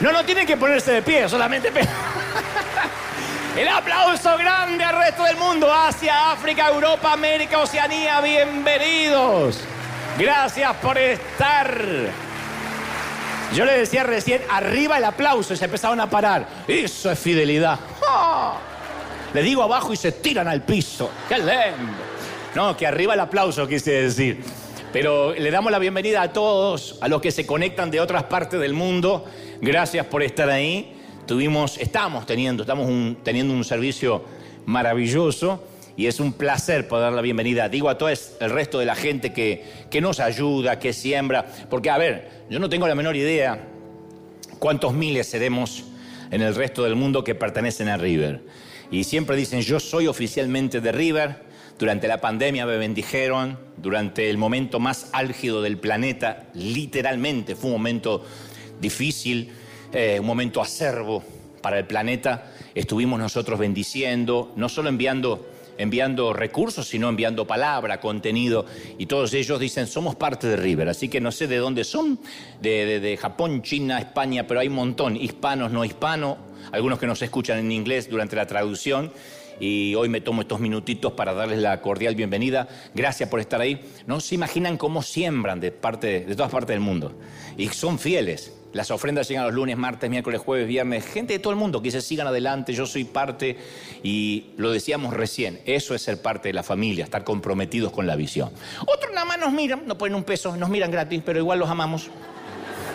No, no tienen que ponerse de pie, solamente... El aplauso grande al resto del mundo, Asia, África, Europa, América, Oceanía, bienvenidos. Gracias por estar. Yo le decía recién, arriba el aplauso y se empezaron a parar. Eso es fidelidad. Le digo abajo y se tiran al piso. ¡Qué lindo! No, que arriba el aplauso quise decir. Pero le damos la bienvenida a todos, a los que se conectan de otras partes del mundo. Gracias por estar ahí. Tuvimos, estamos teniendo, estamos teniendo un servicio maravilloso y es un placer poder dar la bienvenida, digo a todo el resto de la gente que, que nos ayuda, que siembra, porque a ver, yo no tengo la menor idea cuántos miles seremos en el resto del mundo que pertenecen a River. Y siempre dicen, yo soy oficialmente de River, durante la pandemia me bendijeron, durante el momento más álgido del planeta, literalmente fue un momento difícil, eh, un momento acervo para el planeta, estuvimos nosotros bendiciendo, no solo enviando enviando recursos, sino enviando palabra, contenido. Y todos ellos dicen, somos parte de River. Así que no sé de dónde son, de, de Japón, China, España, pero hay un montón, hispanos, no hispanos, algunos que nos escuchan en inglés durante la traducción y hoy me tomo estos minutitos para darles la cordial bienvenida. Gracias por estar ahí. No se imaginan cómo siembran de, parte, de todas partes del mundo y son fieles. Las ofrendas llegan los lunes, martes, miércoles, jueves, viernes. Gente de todo el mundo que se sigan adelante. Yo soy parte y lo decíamos recién. Eso es ser parte de la familia, estar comprometidos con la visión. Otros nada más nos miran, no ponen un peso, nos miran gratis, pero igual los amamos.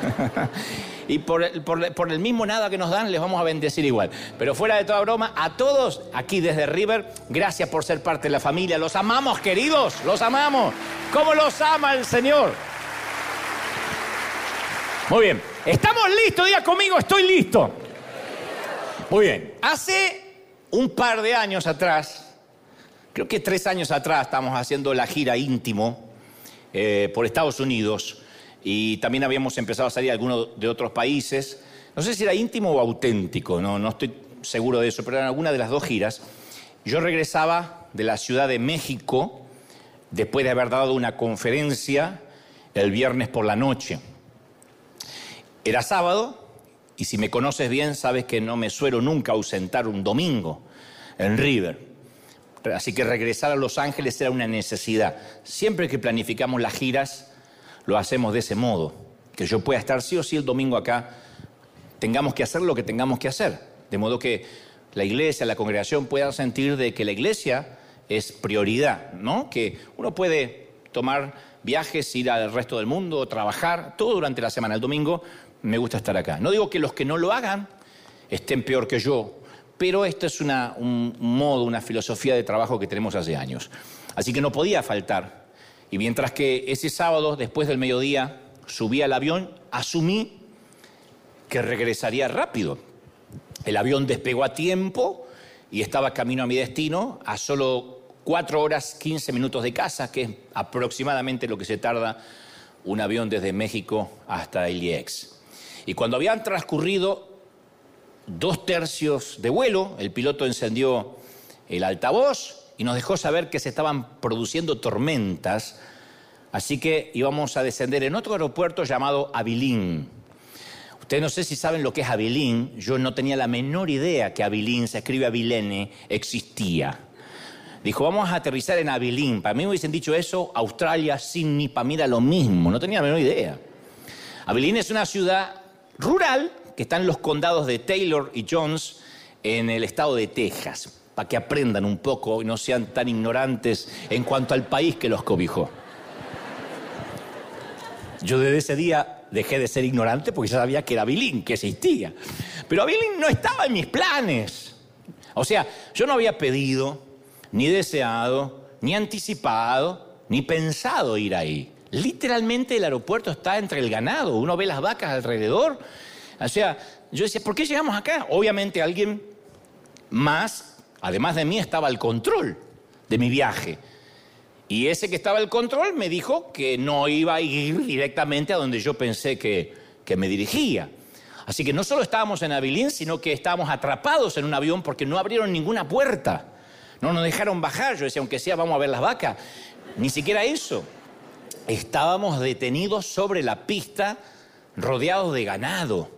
y por el, mismo nada que nos dan, les vamos a bendecir igual. Pero fuera de toda broma, a todos aquí desde River, gracias por ser parte de la familia. Los amamos, queridos, los amamos. ¿Cómo los ama el Señor? Muy bien, estamos listos, diga conmigo, estoy listo. Muy bien, hace un par de años atrás, creo que tres años atrás, estamos haciendo la gira íntimo eh, por Estados Unidos y también habíamos empezado a salir algunos de otros países. No sé si era íntimo o auténtico, no, no estoy seguro de eso, pero en alguna de las dos giras. Yo regresaba de la Ciudad de México después de haber dado una conferencia el viernes por la noche. Era sábado y si me conoces bien sabes que no me suelo nunca ausentar un domingo en River. Así que regresar a Los Ángeles era una necesidad. Siempre que planificamos las giras, lo hacemos de ese modo, que yo pueda estar sí o sí el domingo acá, tengamos que hacer lo que tengamos que hacer, de modo que la iglesia, la congregación pueda sentir de que la iglesia es prioridad, ¿no? Que uno puede tomar viajes, ir al resto del mundo, trabajar, todo durante la semana. El domingo me gusta estar acá. No digo que los que no lo hagan estén peor que yo, pero esto es un modo, una filosofía de trabajo que tenemos hace años. Así que no podía faltar y mientras que ese sábado, después del mediodía, subí al avión, asumí que regresaría rápido. El avión despegó a tiempo y estaba camino a mi destino a solo 4 horas 15 minutos de casa, que es aproximadamente lo que se tarda un avión desde México hasta el IEX. Y cuando habían transcurrido dos tercios de vuelo, el piloto encendió el altavoz y nos dejó saber que se estaban produciendo tormentas, así que íbamos a descender en otro aeropuerto llamado Abilín. Ustedes no sé si saben lo que es Abilín, yo no tenía la menor idea que Abilín, se escribe Abilene, existía. Dijo, vamos a aterrizar en Abilín. Para mí me hubiesen dicho eso, Australia, Sydney, para mí era lo mismo, no tenía la menor idea. Abilín es una ciudad rural que está en los condados de Taylor y Jones en el estado de Texas para que aprendan un poco y no sean tan ignorantes en cuanto al país que los cobijó. Yo desde ese día dejé de ser ignorante porque ya sabía que era Bilín, que existía. Pero Bilín no estaba en mis planes. O sea, yo no había pedido, ni deseado, ni anticipado, ni pensado ir ahí. Literalmente el aeropuerto está entre el ganado, uno ve las vacas alrededor. O sea, yo decía, ¿por qué llegamos acá? Obviamente alguien más Además de mí estaba el control de mi viaje. Y ese que estaba el control me dijo que no iba a ir directamente a donde yo pensé que, que me dirigía. Así que no solo estábamos en Abilín, sino que estábamos atrapados en un avión porque no abrieron ninguna puerta. No nos dejaron bajar. Yo decía, aunque sea, vamos a ver las vacas. Ni siquiera eso. Estábamos detenidos sobre la pista rodeados de ganado,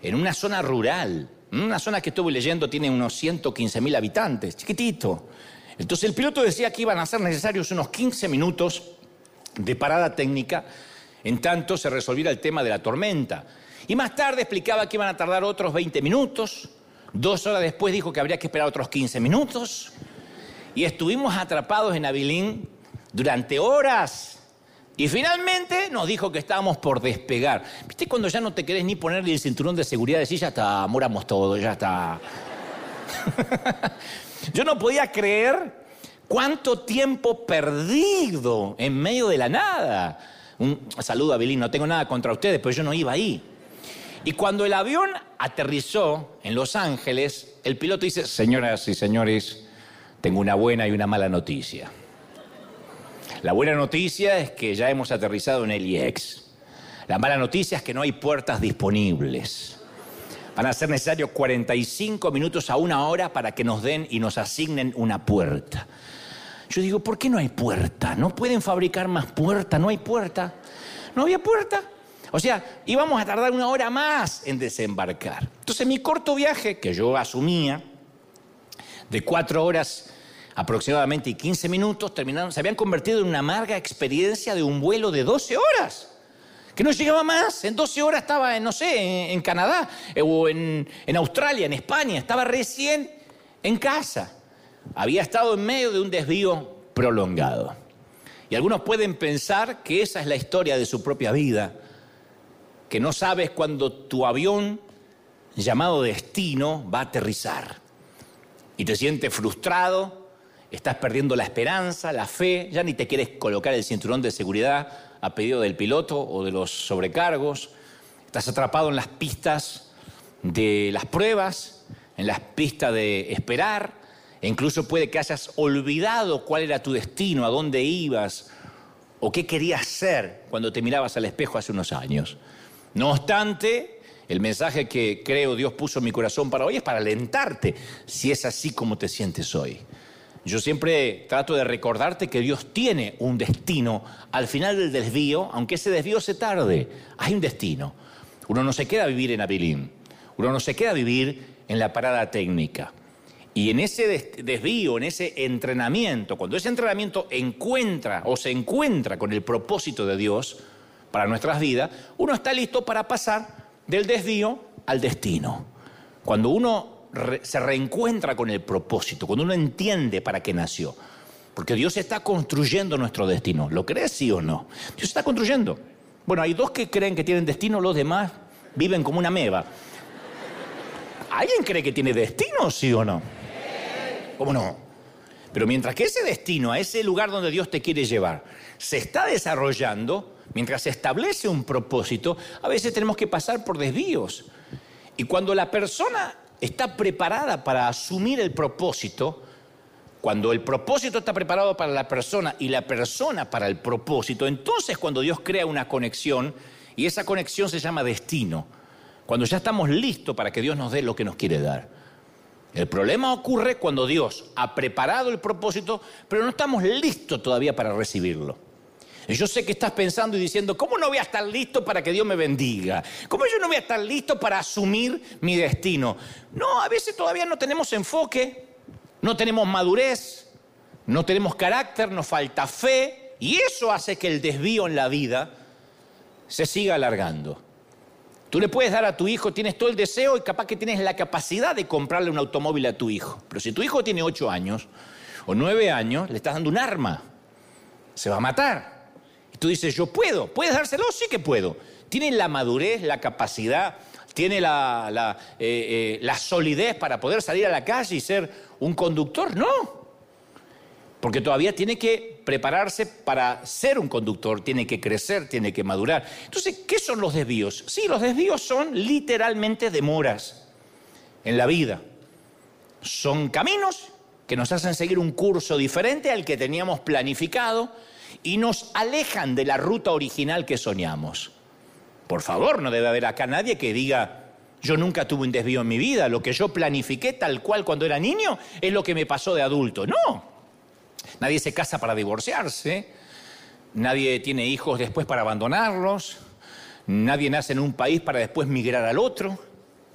en una zona rural, una zona que estuve leyendo tiene unos 115 mil habitantes, chiquitito. Entonces el piloto decía que iban a ser necesarios unos 15 minutos de parada técnica en tanto se resolviera el tema de la tormenta. Y más tarde explicaba que iban a tardar otros 20 minutos. Dos horas después dijo que habría que esperar otros 15 minutos. Y estuvimos atrapados en Abilín durante horas. Y finalmente nos dijo que estábamos por despegar. ¿Viste cuando ya no te querés ni ponerle el cinturón de seguridad? Decís, ya está, moramos todos, ya está. Yo no podía creer cuánto tiempo perdido en medio de la nada. Un saludo a Billy, no tengo nada contra ustedes, pero yo no iba ahí. Y cuando el avión aterrizó en Los Ángeles, el piloto dice, señoras y señores, tengo una buena y una mala noticia. La buena noticia es que ya hemos aterrizado en el IEX. La mala noticia es que no hay puertas disponibles. Van a ser necesarios 45 minutos a una hora para que nos den y nos asignen una puerta. Yo digo, ¿por qué no hay puerta? ¿No pueden fabricar más puerta? ¿No hay puerta? ¿No había puerta? O sea, íbamos a tardar una hora más en desembarcar. Entonces mi corto viaje, que yo asumía, de cuatro horas aproximadamente y 15 minutos, terminaron, se habían convertido en una amarga experiencia de un vuelo de 12 horas. Que no llegaba más. En 12 horas estaba, no sé, en, Canadá eh, o en, en Australia, en España. Estaba recién en casa había estado en medio de un desvío prolongado. Y algunos pueden pensar que esa es la historia de su propia vida, que no sabes cuándo tu avión llamado destino va a aterrizar. Y te sientes frustrado, estás perdiendo la esperanza, la fe, ya ni te quieres colocar el cinturón de seguridad a pedido del piloto o de los sobrecargos, estás atrapado en las pistas de las pruebas, en las pistas de esperar, e incluso puede que hayas olvidado cuál era tu destino, a dónde ibas o qué querías ser cuando te mirabas al espejo hace unos años. No obstante, el mensaje que creo Dios puso en mi corazón para hoy es para alentarte, si es así como te sientes hoy. Yo siempre trato de recordarte que Dios tiene un destino al final del desvío, aunque ese desvío se tarde. Hay un destino. Uno no se queda a vivir en Abilín, uno no se queda a vivir en la parada técnica. Y en ese desvío, en ese entrenamiento, cuando ese entrenamiento encuentra o se encuentra con el propósito de Dios para nuestras vidas, uno está listo para pasar del desvío al destino. Cuando uno se reencuentra con el propósito, cuando uno entiende para qué nació. Porque Dios está construyendo nuestro destino. ¿Lo crees sí o no? Dios está construyendo. Bueno, hay dos que creen que tienen destino, los demás viven como una meba. ¿Alguien cree que tiene destino, sí o no? ¿Cómo no? Pero mientras que ese destino, a ese lugar donde Dios te quiere llevar, se está desarrollando, mientras se establece un propósito, a veces tenemos que pasar por desvíos. Y cuando la persona está preparada para asumir el propósito, cuando el propósito está preparado para la persona y la persona para el propósito, entonces cuando Dios crea una conexión, y esa conexión se llama destino, cuando ya estamos listos para que Dios nos dé lo que nos quiere dar. El problema ocurre cuando Dios ha preparado el propósito, pero no estamos listos todavía para recibirlo. Yo sé que estás pensando y diciendo, ¿cómo no voy a estar listo para que Dios me bendiga? ¿Cómo yo no voy a estar listo para asumir mi destino? No, a veces todavía no tenemos enfoque, no tenemos madurez, no tenemos carácter, nos falta fe, y eso hace que el desvío en la vida se siga alargando. Tú le puedes dar a tu hijo, tienes todo el deseo y capaz que tienes la capacidad de comprarle un automóvil a tu hijo. Pero si tu hijo tiene ocho años o nueve años, le estás dando un arma. Se va a matar. Y tú dices, yo puedo. ¿Puedes dárselo? Sí que puedo. Tiene la madurez, la capacidad, tiene la, eh, eh, la solidez para poder salir a la calle y ser un conductor. No porque todavía tiene que prepararse para ser un conductor, tiene que crecer, tiene que madurar. Entonces, ¿qué son los desvíos? Sí, los desvíos son literalmente demoras en la vida. Son caminos que nos hacen seguir un curso diferente al que teníamos planificado y nos alejan de la ruta original que soñamos. Por favor, no debe haber acá nadie que diga, yo nunca tuve un desvío en mi vida, lo que yo planifiqué tal cual cuando era niño es lo que me pasó de adulto. No, Nadie se casa para divorciarse, nadie tiene hijos después para abandonarlos, Nadie nace en un país para después migrar al otro.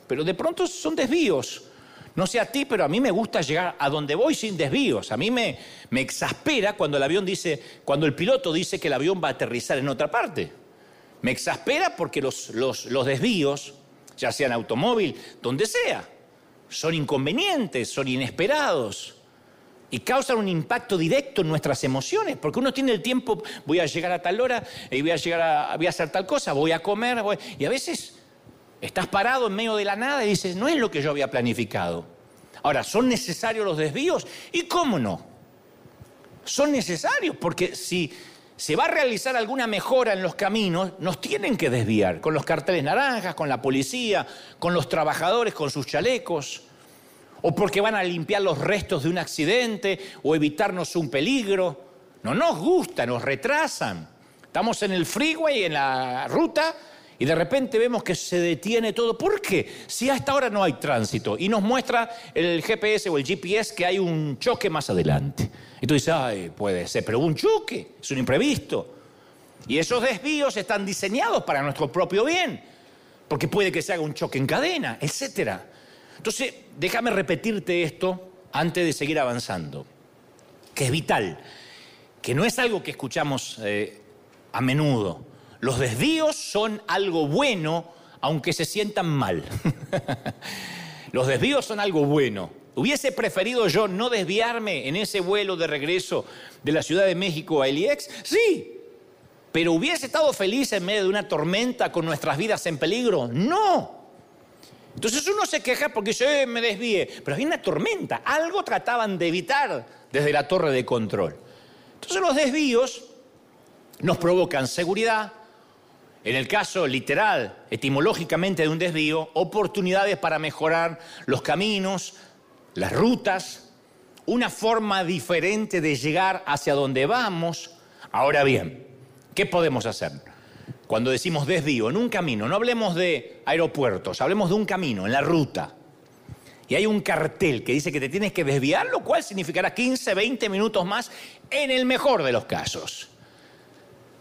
Pero de pronto son desvíos. No sé a ti, pero a mí me gusta llegar a donde voy sin desvíos. A mí me, me exaspera cuando el avión dice, cuando el piloto dice que el avión va a aterrizar en otra parte. Me exaspera porque los, los, los desvíos, ya sean automóvil, donde sea, son inconvenientes, son inesperados y causan un impacto directo en nuestras emociones, porque uno tiene el tiempo, voy a llegar a tal hora, y voy a llegar a, voy a hacer tal cosa, voy a comer, y a veces estás parado en medio de la nada y dices, no es lo que yo había planificado. Ahora, ¿son necesarios los desvíos? ¿Y cómo no? Son necesarios, porque si se va a realizar alguna mejora en los caminos, nos tienen que desviar, con los carteles naranjas, con la policía, con los trabajadores, con sus chalecos o porque van a limpiar los restos de un accidente o evitarnos un peligro. No nos gusta, nos retrasan. Estamos en el freeway, en la ruta, y de repente vemos que se detiene todo. ¿Por qué? Si hasta ahora no hay tránsito y nos muestra el GPS o el GPS que hay un choque más adelante. Y tú dices, ay, puede ser, pero un choque, es un imprevisto. Y esos desvíos están diseñados para nuestro propio bien, porque puede que se haga un choque en cadena, etcétera. Entonces, déjame repetirte esto antes de seguir avanzando, que es vital, que no es algo que escuchamos eh, a menudo. Los desvíos son algo bueno, aunque se sientan mal. Los desvíos son algo bueno. ¿Hubiese preferido yo no desviarme en ese vuelo de regreso de la Ciudad de México a Eliex? Sí. ¿Pero hubiese estado feliz en medio de una tormenta con nuestras vidas en peligro? No. Entonces uno se queja porque dice, eh, me desvíe, pero había una tormenta, algo trataban de evitar desde la torre de control. Entonces los desvíos nos provocan seguridad, en el caso literal, etimológicamente de un desvío, oportunidades para mejorar los caminos, las rutas, una forma diferente de llegar hacia donde vamos. Ahora bien, ¿qué podemos hacer? cuando decimos desvío, en un camino, no hablemos de aeropuertos, hablemos de un camino, en la ruta. Y hay un cartel que dice que te tienes que desviar, lo cual significará 15, 20 minutos más en el mejor de los casos.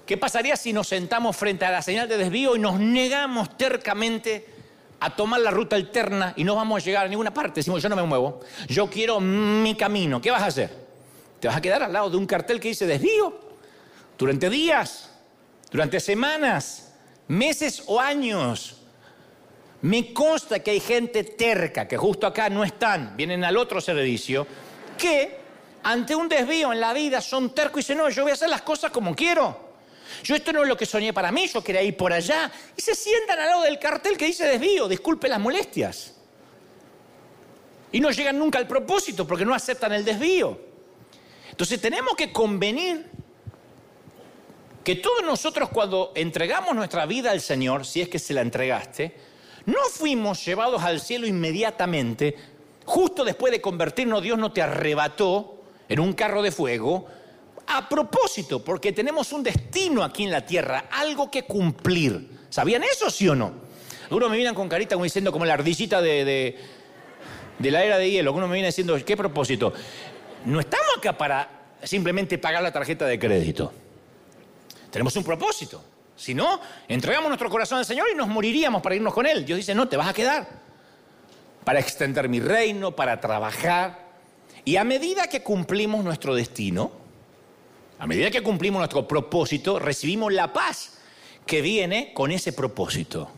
¿Qué pasaría si nos sentamos frente a la señal de desvío y nos negamos tercamente a tomar la ruta alterna y no vamos a llegar a ninguna parte? Decimos, yo no me muevo, yo quiero mi camino. ¿Qué vas a hacer? ¿Te vas a quedar al lado de un cartel que dice desvío? Durante días, durante semanas, meses o años. Me consta que hay gente terca, que justo acá no están, vienen al otro servicio, que ante un desvío en la vida son tercos y dicen, no, yo voy a hacer las cosas como quiero. Yo esto no es lo que soñé para mí, yo quería ir por allá. Y se sientan al lado del cartel que dice desvío, disculpe las molestias. Y no llegan nunca al propósito porque no aceptan el desvío. Entonces tenemos que convenir que todos nosotros cuando entregamos nuestra vida al Señor, si es que se la entregaste, no fuimos llevados al cielo inmediatamente, justo después de convertirnos, Dios no te arrebató en un carro de fuego, a propósito, porque tenemos un destino aquí en la tierra, algo que cumplir. ¿Sabían eso, sí o no? Algunos me vienen con carita como diciendo, como la ardillita de, de la era de hielo, algunos me vienen diciendo, ¿qué propósito? No estamos acá para simplemente pagar la tarjeta de crédito. Tenemos un propósito. Si no, entregamos nuestro corazón al Señor y nos moriríamos para irnos con Él. Dios dice, no, te vas a quedar. Para extender mi reino, para trabajar. Y a medida que cumplimos nuestro destino, a medida que cumplimos nuestro propósito, recibimos la paz que viene con ese propósito.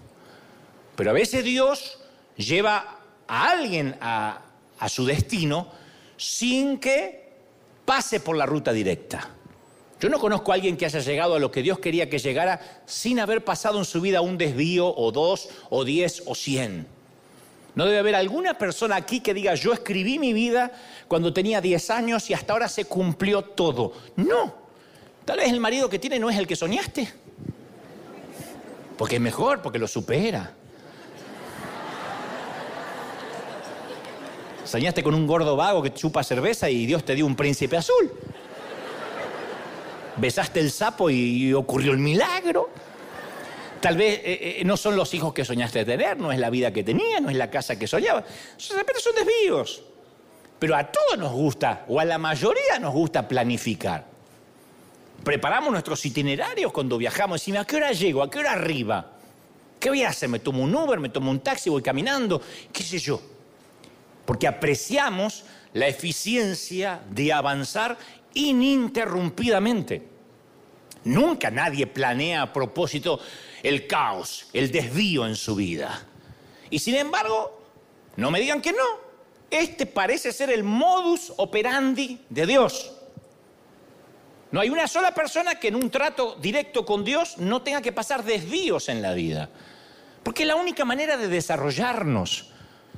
Pero a veces Dios lleva a alguien a, su destino sin que pase por la ruta directa. Yo no conozco a alguien que haya llegado a lo que Dios quería que llegara sin haber pasado en su vida un desvío o dos o diez o cien. No debe haber alguna persona aquí que diga, yo escribí mi vida cuando tenía diez años y hasta ahora se cumplió todo. No. Tal vez el marido que tiene no es el que soñaste. Porque es mejor, porque lo supera. Soñaste con un gordo vago que chupa cerveza y Dios te dio un príncipe azul besaste el sapo y ocurrió el milagro. Tal vez eh, eh, no son los hijos que soñaste tener, no es la vida que tenía, no es la casa que soñaba. De repente son desvíos. Pero a todos nos gusta, o a la mayoría nos gusta planificar. Preparamos nuestros itinerarios cuando viajamos. Decimos, ¿a qué hora llego? ¿A qué hora arriba? ¿Qué voy a hacer? ¿Me tomo un Uber? ¿Me tomo un taxi? ¿Voy caminando? ¿Qué sé yo? Porque apreciamos la eficiencia de avanzar ininterrumpidamente. Nunca nadie planea a propósito el caos, el desvío en su vida. Y sin embargo, no me digan que no. Este parece ser el modus operandi de Dios. No hay una sola persona que en un trato directo con Dios no tenga que pasar desvíos en la vida. Porque la única manera de desarrollarnos,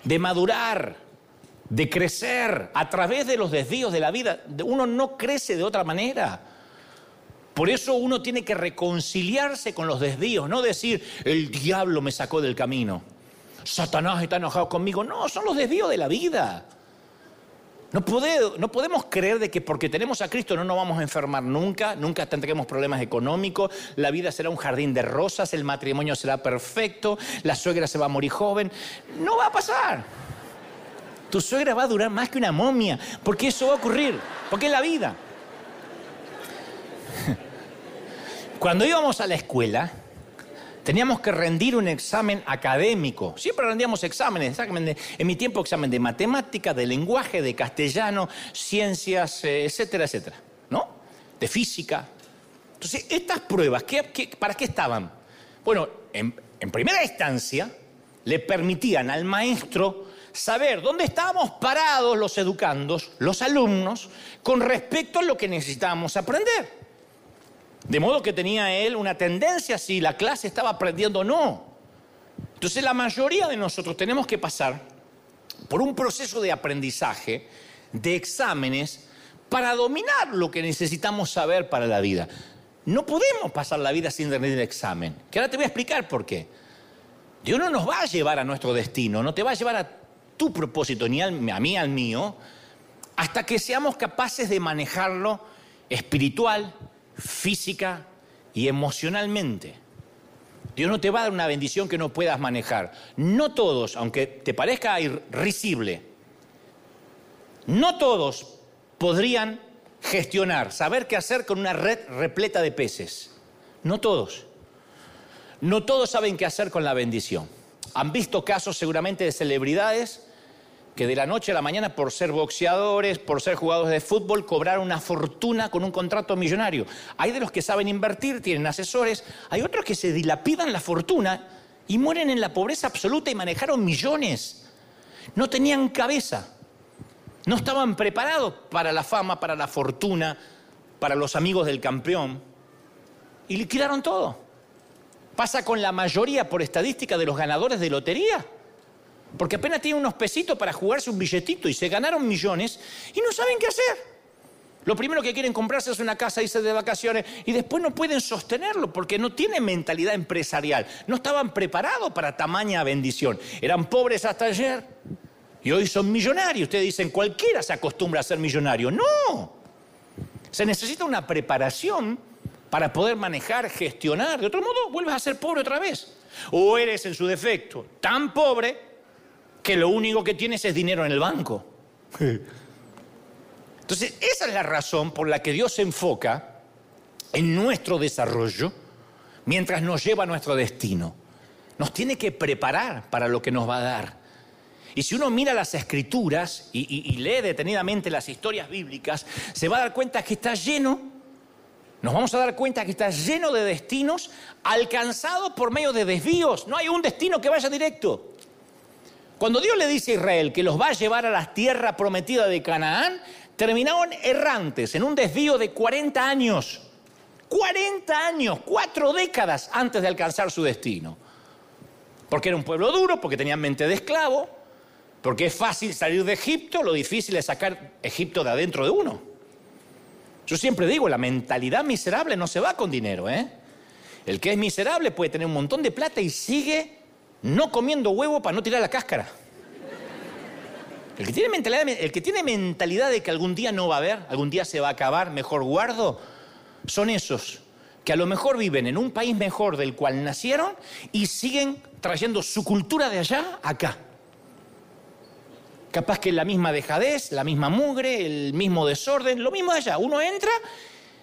de madurar, de crecer a través de los desvíos de la vida. Uno no crece de otra manera. Por eso uno tiene que reconciliarse con los desvíos, no decir, el diablo me sacó del camino, Satanás está enojado conmigo. No, son los desvíos de la vida. No, podemos creer de que porque tenemos a Cristo no nos vamos a enfermar nunca, nunca tendremos problemas económicos, la vida será un jardín de rosas, el matrimonio será perfecto, la suegra se va a morir joven. No va a pasar. Tu suegra va a durar más que una momia, porque eso va a ocurrir, porque es la vida. Cuando íbamos a la escuela, teníamos que rendir un examen académico. Siempre rendíamos exámenes, en mi tiempo examen de matemática, de lenguaje, de castellano, ciencias, eh, etcétera, etcétera, ¿no? De física. Entonces, estas pruebas, para qué estaban? Bueno, en, en primera instancia, le permitían al maestro saber dónde estábamos parados los educandos, los alumnos, con respecto a lo que necesitábamos aprender. De modo que tenía él una tendencia si la clase estaba aprendiendo o no. Entonces la mayoría de nosotros tenemos que pasar por un proceso de aprendizaje, de exámenes, para dominar lo que necesitamos saber para la vida. No podemos pasar la vida sin rendir el examen. Que ahora te voy a explicar por qué. Dios no nos va a llevar a nuestro destino, no te va a llevar a tu propósito, ni a mí, al mío, hasta que seamos capaces de manejarlo espiritual, física y emocionalmente. Dios no te va a dar una bendición que no puedas manejar. No todos, aunque te parezca irrisible, no todos podrían gestionar, saber qué hacer con una red repleta de peces. No todos. No todos saben qué hacer con la bendición. Han visto casos seguramente de celebridades que de la noche a la mañana por ser boxeadores, por ser jugadores de fútbol, cobraron una fortuna con un contrato millonario. Hay de los que saben invertir, tienen asesores, hay otros que se dilapidan la fortuna y mueren en la pobreza absoluta y manejaron millones. No tenían cabeza, no estaban preparados para la fama, para la fortuna, para los amigos del campeón y liquidaron todo. Pasa con la mayoría por estadística de los ganadores de lotería. Porque apenas tienen unos pesitos para jugarse un billetito y se ganaron millones y no saben qué hacer. Lo primero que quieren comprarse es una casa, irse de vacaciones y después no pueden sostenerlo porque no tienen mentalidad empresarial. No estaban preparados para tamaña bendición. Eran pobres hasta ayer y hoy son millonarios. Ustedes dicen, cualquiera se acostumbra a ser millonario. No. Se necesita una preparación para poder manejar, gestionar. De otro modo, vuelves a ser pobre otra vez. O eres en su defecto tan pobre que lo único que tienes es dinero en el banco. Entonces, esa es la razón por la que Dios se enfoca en nuestro desarrollo mientras nos lleva a nuestro destino. Nos tiene que preparar para lo que nos va a dar. Y si uno mira las escrituras y, lee detenidamente las historias bíblicas, se va a dar cuenta que está lleno, nos vamos a dar cuenta que está lleno de destinos alcanzados por medio de desvíos. No hay un destino que vaya directo. Cuando Dios le dice a Israel que los va a llevar a la tierra prometida de Canaán, terminaron errantes en un desvío de 40 años. 40 años, cuatro décadas antes de alcanzar su destino. Porque era un pueblo duro, porque tenían mente de esclavo, porque es fácil salir de Egipto, lo difícil es sacar Egipto de adentro de uno. Yo siempre digo, la mentalidad miserable no se va con dinero, ¿eh? El que es miserable puede tener un montón de plata y sigue no comiendo huevo para no tirar la cáscara. El que, tiene mentalidad, de que algún día no va a haber, algún día se va a acabar, mejor guardo, son esos que a lo mejor viven en un país mejor del cual nacieron y siguen trayendo su cultura de allá acá. Capaz que la misma dejadez, la misma mugre, el mismo desorden, lo mismo allá. Uno entra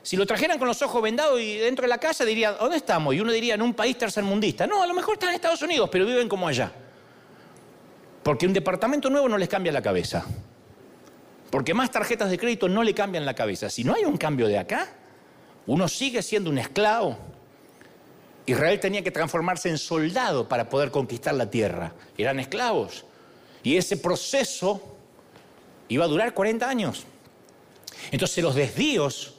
si lo trajeran con los ojos vendados y dentro de la casa diría, ¿dónde estamos? Y uno diría, en un país tercermundista. No, a lo mejor están en Estados Unidos, pero viven como allá. Porque un departamento nuevo no les cambia la cabeza. Porque más tarjetas de crédito no le cambian la cabeza. Si no hay un cambio de acá, uno sigue siendo un esclavo. Israel tenía que transformarse en soldado para poder conquistar la tierra. Eran esclavos. Y ese proceso iba a durar 40 años. Entonces los desvíos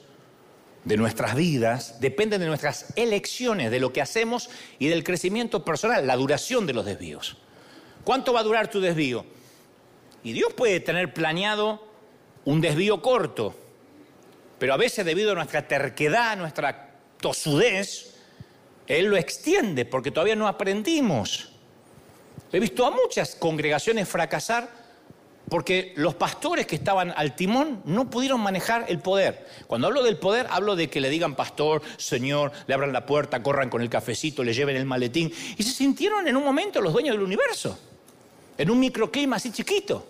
de nuestras vidas dependen de nuestras elecciones, de lo que hacemos y del crecimiento personal, la duración de los desvíos. ¿Cuánto va a durar tu desvío? Y Dios puede tener planeado un desvío corto, pero a veces debido a nuestra terquedad, nuestra tosudez, Él lo extiende porque todavía no aprendimos. He visto a muchas congregaciones fracasar porque los pastores que estaban al timón no pudieron manejar el poder. Cuando hablo del poder, hablo de que le digan pastor, señor, le abran la puerta, corran con el cafecito, le lleven el maletín. Y se sintieron en un momento los dueños del universo, en un microclima así chiquito.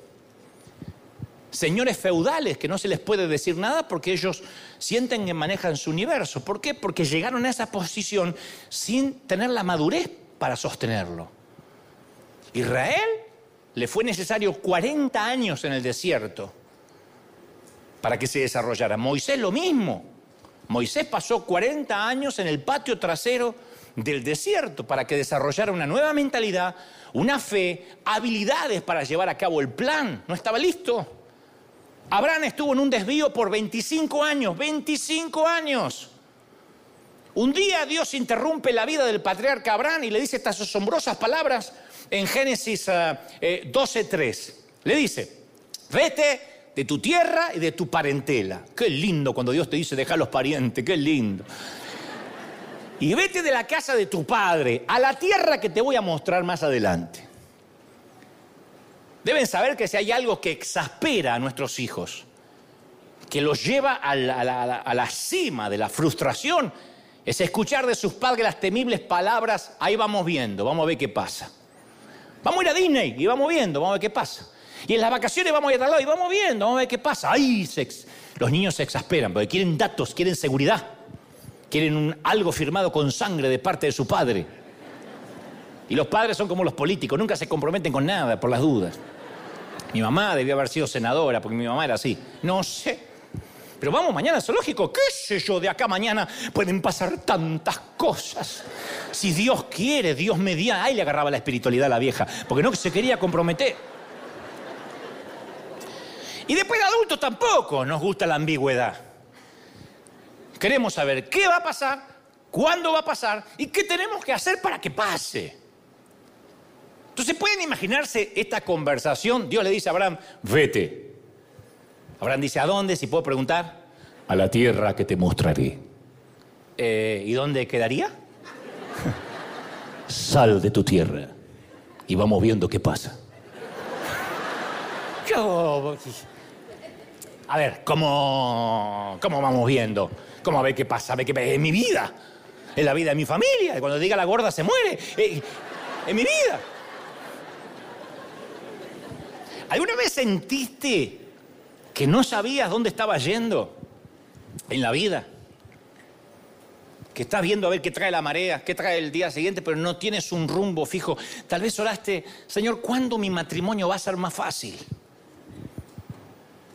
Señores feudales que no se les puede decir nada porque ellos sienten que manejan su universo. ¿Por qué? Porque llegaron a esa posición sin tener la madurez para sostenerlo. Israel le fue necesario 40 años en el desierto para que se desarrollara. Moisés lo mismo. Moisés pasó 40 años en el patio trasero del desierto para que desarrollara una nueva mentalidad, una fe, habilidades para llevar a cabo el plan. No estaba listo. Abraham estuvo en un desvío por 25 años, 25 años. Un día Dios interrumpe la vida del patriarca Abraham y le dice estas asombrosas palabras en Génesis 12.3. Eh, le dice, vete de tu tierra y de tu parentela. Qué lindo cuando Dios te dice, deja a los parientes, qué lindo. Y vete de la casa de tu padre a la tierra que te voy a mostrar más adelante. Deben saber que si hay algo que exaspera a nuestros hijos, que los lleva a la cima de la frustración, es escuchar de sus padres las temibles palabras, ahí vamos viendo, vamos a ver qué pasa. Vamos a ir a Disney y vamos viendo, vamos a ver qué pasa. Y en las vacaciones vamos a ir a tal y vamos viendo, vamos a ver qué pasa. Ahí los niños se exasperan porque quieren datos, quieren seguridad, quieren algo firmado con sangre de parte de su padre. Y los padres son como los políticos, nunca se comprometen con nada por las dudas. Mi mamá debió haber sido senadora porque mi mamá era así. No sé. Pero vamos mañana al zoológico, qué sé yo, de acá mañana pueden pasar tantas cosas. Si Dios quiere, Dios mediana. Ahí le agarraba la espiritualidad a la vieja, porque no se quería comprometer. Y después de adultos tampoco nos gusta la ambigüedad. Queremos saber qué va a pasar, cuándo va a pasar y qué tenemos que hacer para que pase. Entonces, ¿pueden imaginarse esta conversación? Dios le dice a Abraham, vete. Abraham dice, ¿a dónde? Si puedo preguntar. A la tierra que te mostraré. Eh, ¿Y dónde quedaría? Sal de tu tierra y vamos viendo qué pasa. A ver, ¿cómo, ¿cómo vamos viendo? ¿Cómo a ver qué pasa? A ver qué pasa. En mi vida. En la vida de mi familia. Cuando diga la gorda se muere. Eh, en mi vida. ¿Alguna vez sentiste que no sabías dónde estabas yendo en la vida, que estás viendo a ver qué trae la marea, qué trae el día siguiente, pero no tienes un rumbo fijo. Tal vez oraste, Señor, ¿cuándo mi matrimonio va a ser más fácil?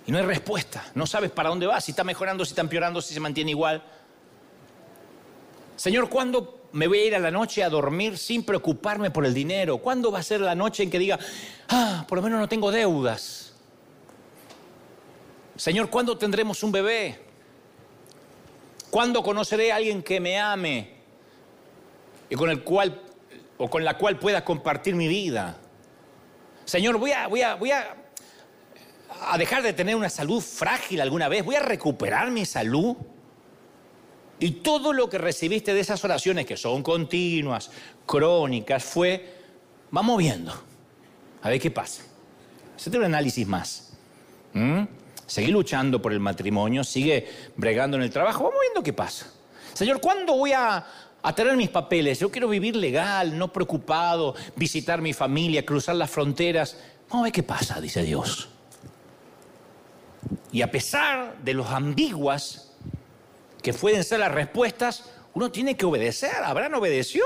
Y no hay respuesta, no sabes para dónde va, si está mejorando, si está empeorando, si se mantiene igual. Señor, ¿cuándo me voy a ir a la noche a dormir sin preocuparme por el dinero? ¿Cuándo va a ser la noche en que diga, ah, por lo menos no tengo deudas? Señor, ¿cuándo tendremos un bebé? ¿Cuándo conoceré a alguien que me ame y con el cual o con la cual pueda compartir mi vida? Señor, voy a, voy a, voy a, a dejar de tener una salud frágil alguna vez, voy a recuperar mi salud. Y todo lo que recibiste de esas oraciones, que son continuas, crónicas, fue, vamos viendo, a ver qué pasa. Hacete un análisis más. ¿Mm? Sigue luchando por el matrimonio, sigue bregando en el trabajo, vamos viendo qué pasa. Señor, ¿cuándo voy a, a tener mis papeles? Yo quiero vivir legal, no preocupado, visitar mi familia, cruzar las fronteras. Vamos a ver qué pasa, dice Dios. Y a pesar de los ambiguas que pueden ser las respuestas, uno tiene que obedecer. Abraham obedeció.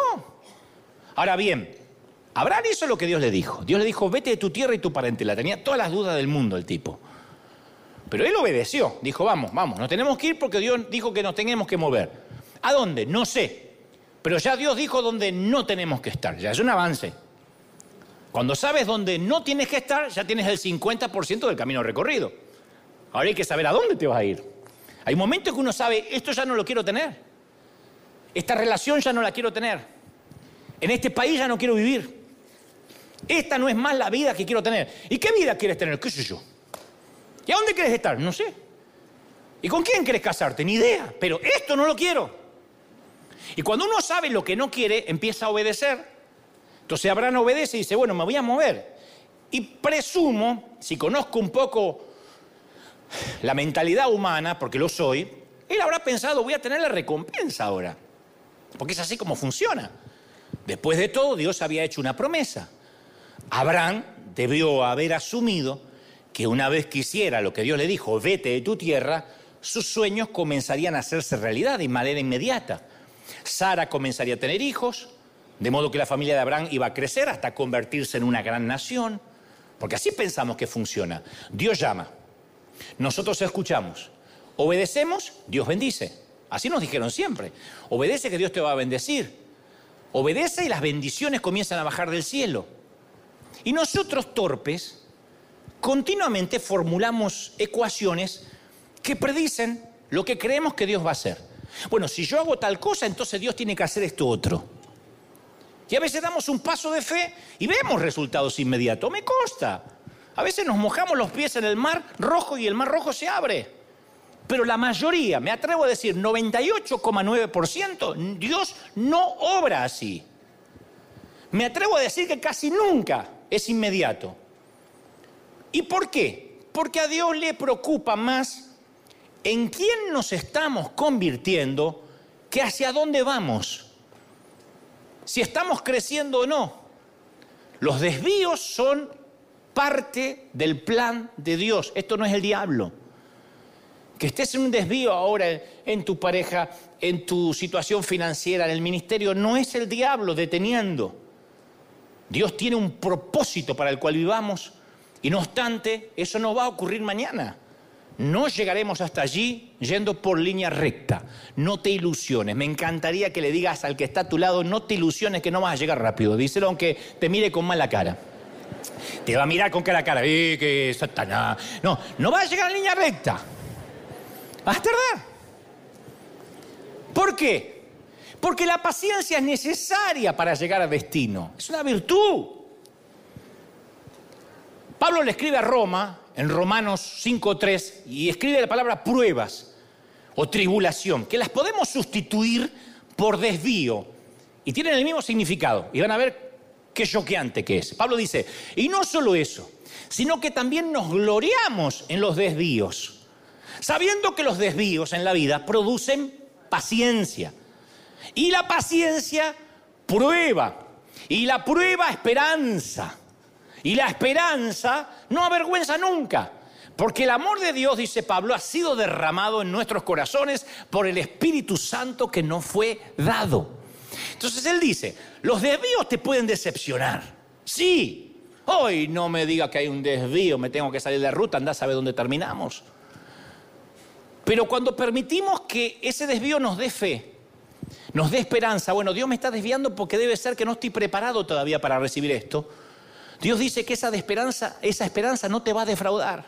Ahora bien, Abraham hizo lo que Dios le dijo. Dios le dijo, vete de tu tierra y tu parentela. Tenía todas las dudas del mundo el tipo. Pero él obedeció. Dijo, vamos, vamos, nos tenemos que ir porque Dios dijo que nos tenemos que mover. ¿A dónde? No sé. Pero ya Dios dijo dónde no tenemos que estar. Ya es un avance. Cuando sabes dónde no tienes que estar, ya tienes el 50% del camino recorrido. Ahora hay que saber a dónde te vas a ir. Hay momentos que uno sabe, esto ya no lo quiero tener. Esta relación ya no la quiero tener. En este país ya no quiero vivir. Esta no es más la vida que quiero tener. ¿Y qué vida quieres tener? ¿Qué sé yo? ¿Y a dónde quieres estar? No sé. ¿Y con quién quieres casarte? Ni idea. Pero esto no lo quiero. Y cuando uno sabe lo que no quiere, empieza a obedecer. Entonces Abraham obedece y dice, bueno, me voy a mover. Y presumo, si conozco un poco la mentalidad humana, porque lo soy, él habrá pensado, voy a tener la recompensa ahora. Porque es así como funciona. Después de todo, Dios había hecho una promesa. Abraham debió haber asumido que una vez que hiciera lo que Dios le dijo, vete de tu tierra, sus sueños comenzarían a hacerse realidad de manera inmediata. Sara comenzaría a tener hijos, de modo que la familia de Abraham iba a crecer hasta convertirse en una gran nación, porque así pensamos que funciona. Dios llama, nosotros escuchamos, obedecemos, Dios bendice. Así nos dijeron siempre. Obedece que Dios te va a bendecir. Obedece y las bendiciones comienzan a bajar del cielo. Y nosotros torpes continuamente formulamos ecuaciones que predicen lo que creemos que Dios va a hacer. Bueno, si yo hago tal cosa, entonces Dios tiene que hacer esto otro. Y a veces damos un paso de fe y vemos resultados inmediatos. Me consta. A veces nos mojamos los pies en el mar rojo y el mar rojo se abre. Pero la mayoría, me atrevo a decir 98,9%, Dios no obra así. Me atrevo a decir que casi nunca es inmediato. ¿Y por qué? Porque a Dios le preocupa más en quién nos estamos convirtiendo que hacia dónde vamos. Si estamos creciendo o no. Los desvíos son parte del plan de Dios. Esto no es el diablo. Que estés en un desvío ahora en tu pareja, en tu situación financiera, en el ministerio, no es el diablo deteniendo. Dios tiene un propósito para el cual vivamos y no obstante, eso no va a ocurrir mañana. No llegaremos hasta allí yendo por línea recta. No te ilusiones. Me encantaría que le digas al que está a tu lado, no te ilusiones que no vas a llegar rápido. Díselo aunque te mire con mala cara. Te va a mirar con cara cara. ¡Eh, que satanás! No, no vas a llegar a línea recta. Vas a tardar. ¿Por qué? Porque la paciencia es necesaria para llegar al destino. Es una virtud. Pablo le escribe a Roma, en Romanos 5.3, y escribe la palabra pruebas o tribulación, que las podemos sustituir por desvío, y tienen el mismo significado, y van a ver qué choqueante que es. Pablo dice, y no solo eso, sino que también nos gloriamos en los desvíos, sabiendo que los desvíos en la vida producen paciencia, y la paciencia prueba, y la prueba esperanza. Y la esperanza no avergüenza nunca. Porque el amor de Dios, dice Pablo, ha sido derramado en nuestros corazones por el Espíritu Santo que no fue dado. Entonces él dice, los desvíos te pueden decepcionar. Sí, hoy no me diga que hay un desvío, me tengo que salir de ruta, anda a saber dónde terminamos. Pero cuando permitimos que ese desvío nos dé fe, nos dé esperanza, bueno, Dios me está desviando porque debe ser que no estoy preparado todavía para recibir esto Dios dice que esa, esperanza, esa esperanza no te va a defraudar.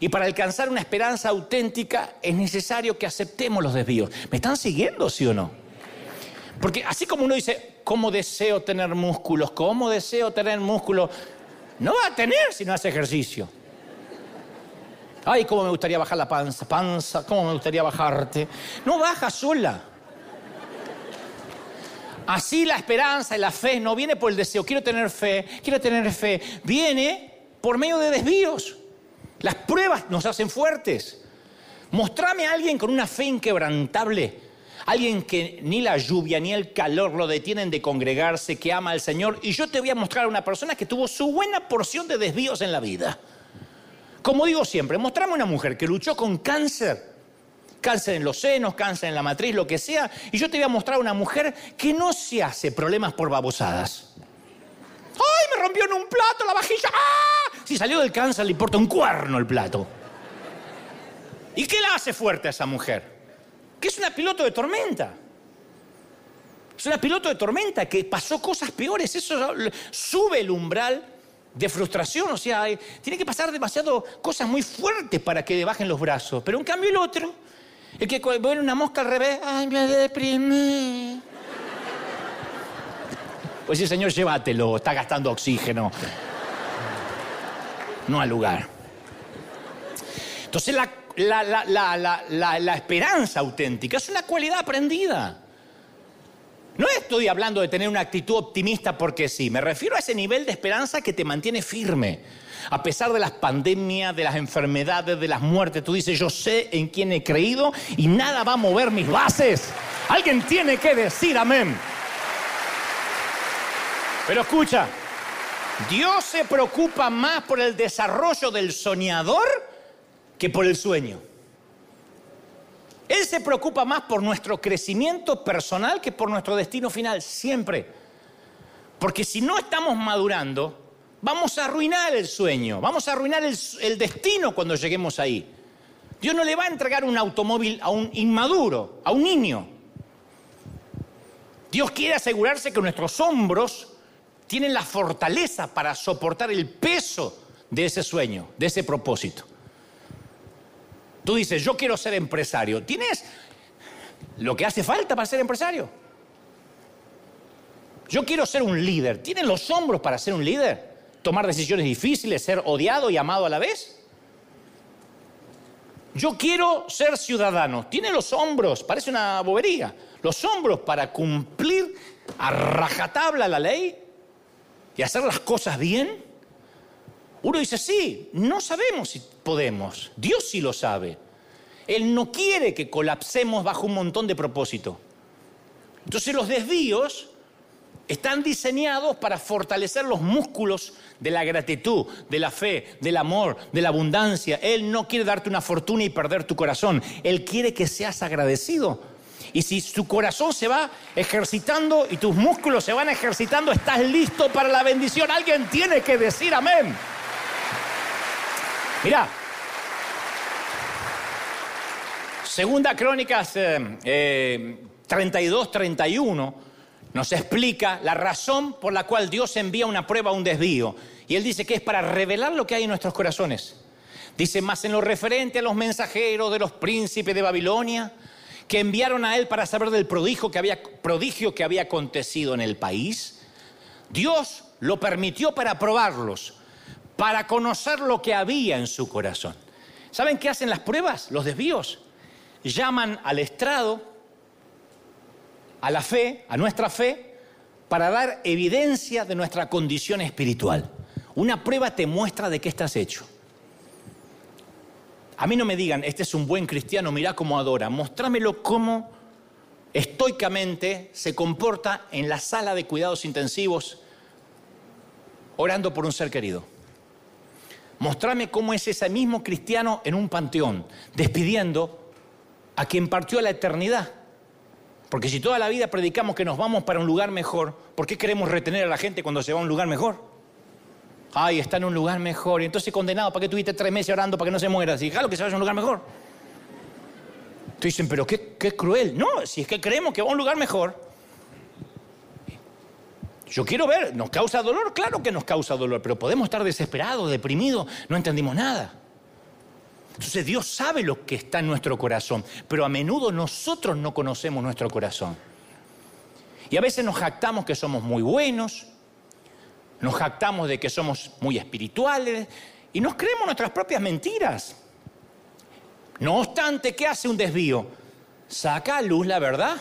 Y para alcanzar una esperanza auténtica es necesario que aceptemos los desvíos. ¿Me están siguiendo, sí o no? Porque así como uno dice, ¿cómo deseo tener músculos? ¿Cómo deseo tener músculos? No va a tener si no hace ejercicio. Ay, cómo me gustaría bajar la panza, panza, cómo me gustaría bajarte. No baja sola. Así la esperanza y la fe no viene por el deseo, quiero tener fe, quiero tener fe, viene por medio de desvíos. Las pruebas nos hacen fuertes. Mostrame a alguien con una fe inquebrantable, alguien que ni la lluvia ni el calor lo detienen de congregarse, que ama al Señor, y yo te voy a mostrar a una persona que tuvo su buena porción de desvíos en la vida. Como digo siempre, mostrame a una mujer que luchó con cáncer, cáncer en los senos, cáncer en la matriz, lo que sea, y yo te voy a mostrar a una mujer que no se hace problemas por babosadas. ¡Ay, me rompió en un plato la vajilla! ¡Ah! Si salió del cáncer le importa un cuerno el plato. ¿Y qué la hace fuerte a esa mujer? Que es una piloto de tormenta. Es una piloto de tormenta que pasó cosas peores. Eso sube el umbral de frustración. O sea, tiene que pasar demasiado cosas muy fuertes para que le bajen los brazos. Pero en cambio el otro, el que ve una mosca al revés, ¡ay, me deprimí! Pues sí, señor, llévatelo, está gastando oxígeno. No al lugar. Entonces la, la esperanza auténtica es una cualidad aprendida. No estoy hablando de tener una actitud optimista porque sí, me refiero a ese nivel de esperanza que te mantiene firme. A pesar de las pandemias, de las enfermedades, de las muertes, tú dices, yo sé en quién he creído y nada va a mover mis bases. Alguien tiene que decir amén. Pero escucha, Dios se preocupa más por el desarrollo del soñador que por el sueño. Él se preocupa más por nuestro crecimiento personal que por nuestro destino final, siempre. Porque si no estamos madurando, vamos a arruinar el sueño, vamos a arruinar el, destino cuando lleguemos ahí. Dios no le va a entregar un automóvil a un inmaduro, a un niño. Dios quiere asegurarse que nuestros hombros tienen la fortaleza para soportar el peso de ese sueño, de ese propósito. Tú dices, yo quiero ser empresario. ¿Tienes lo que hace falta para ser empresario? Yo quiero ser un líder. ¿Tienes los hombros para ser un líder? ¿Tomar decisiones difíciles, ser odiado y amado a la vez? Yo quiero ser ciudadano. ¿Tiene los hombros? Parece una bobería. Los hombros para cumplir a rajatabla la ley y hacer las cosas bien. Uno dice, sí, no sabemos si podemos. Dios sí lo sabe. Él no quiere que colapsemos bajo un montón de propósito. Entonces los desvíos están diseñados para fortalecer los músculos de la gratitud, de la fe, del amor, de la abundancia. Él no quiere darte una fortuna y perder tu corazón. Él quiere que seas agradecido. Y si tu corazón se va ejercitando y tus músculos se van ejercitando, estás listo para la bendición. Alguien tiene que decir amén. Mira, Segunda Crónicas 32, eh, 31 eh, nos explica la razón por la cual Dios envía una prueba un desvío. Y Él dice que es para revelar lo que hay en nuestros corazones. Dice más en lo referente a los mensajeros de los príncipes de Babilonia que enviaron a Él para saber del prodigio que había, prodigio que había acontecido en el país. Dios lo permitió para probarlos para conocer lo que había en su corazón. ¿Saben qué hacen las pruebas? Los desvíos. Llaman al estrado, a la fe, a nuestra fe, para dar evidencia de nuestra condición espiritual. Una prueba te muestra de qué estás hecho. A mí no me digan, este es un buen cristiano, mirá cómo adora. Mostrámelo cómo estoicamente se comporta en la sala de cuidados intensivos orando por un ser querido. Mostrame cómo es ese mismo cristiano en un panteón, despidiendo a quien partió a la eternidad. Porque si toda la vida predicamos que nos vamos para un lugar mejor, ¿por qué queremos retener a la gente cuando se va a un lugar mejor? Ay, está en un lugar mejor. Y entonces condenado, ¿para qué tuviste tres meses orando para que no se muera? Si lo que se vaya a un lugar mejor. Tú dicen, pero qué, qué cruel. No, si es que creemos que va a un lugar mejor, yo quiero ver, ¿nos causa dolor? Claro que nos causa dolor, pero podemos estar desesperados, deprimidos, no entendimos nada. Entonces Dios sabe lo que está en nuestro corazón, pero a menudo nosotros no conocemos nuestro corazón. Y a veces nos jactamos que somos muy buenos, nos jactamos de que somos muy espirituales y nos creemos nuestras propias mentiras. No obstante, ¿qué hace un desvío? Saca a luz la verdad.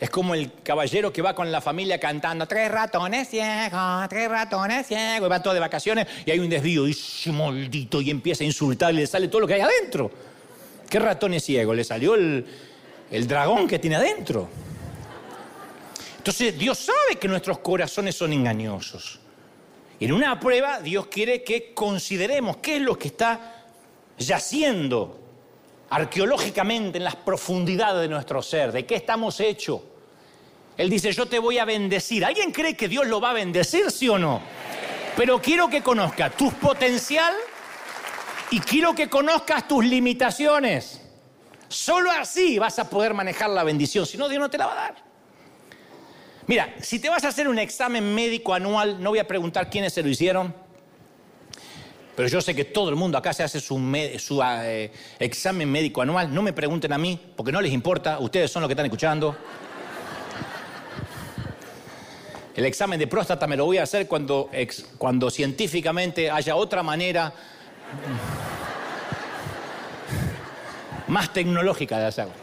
Es como el caballero que va con la familia cantando tres ratones ciegos, tres ratones ciegos, y va todo de vacaciones y hay un desvío, y maldito, y empieza a insultar y le sale todo lo que hay adentro. ¿Qué ratones ciegos? Le salió el, el dragón que tiene adentro. Entonces Dios sabe que nuestros corazones son engañosos. Y en una prueba Dios quiere que consideremos qué es lo que está yaciendo arqueológicamente en las profundidades de nuestro ser, de qué estamos hechos. Él dice, yo te voy a bendecir. ¿Alguien cree que Dios lo va a bendecir, sí o no? Pero quiero que conozca tu potencial y quiero que conozcas tus limitaciones. Solo así vas a poder manejar la bendición, si no, Dios no te la va a dar. Mira, si te vas a hacer un examen médico anual, no voy a preguntar quiénes se lo hicieron, pero yo sé que todo el mundo acá se hace su, eh, examen médico anual. No me pregunten a mí, porque no les importa, ustedes son los que están escuchando. El examen de próstata me lo voy a hacer cuando, cuando científicamente haya otra manera más tecnológica de hacerlo.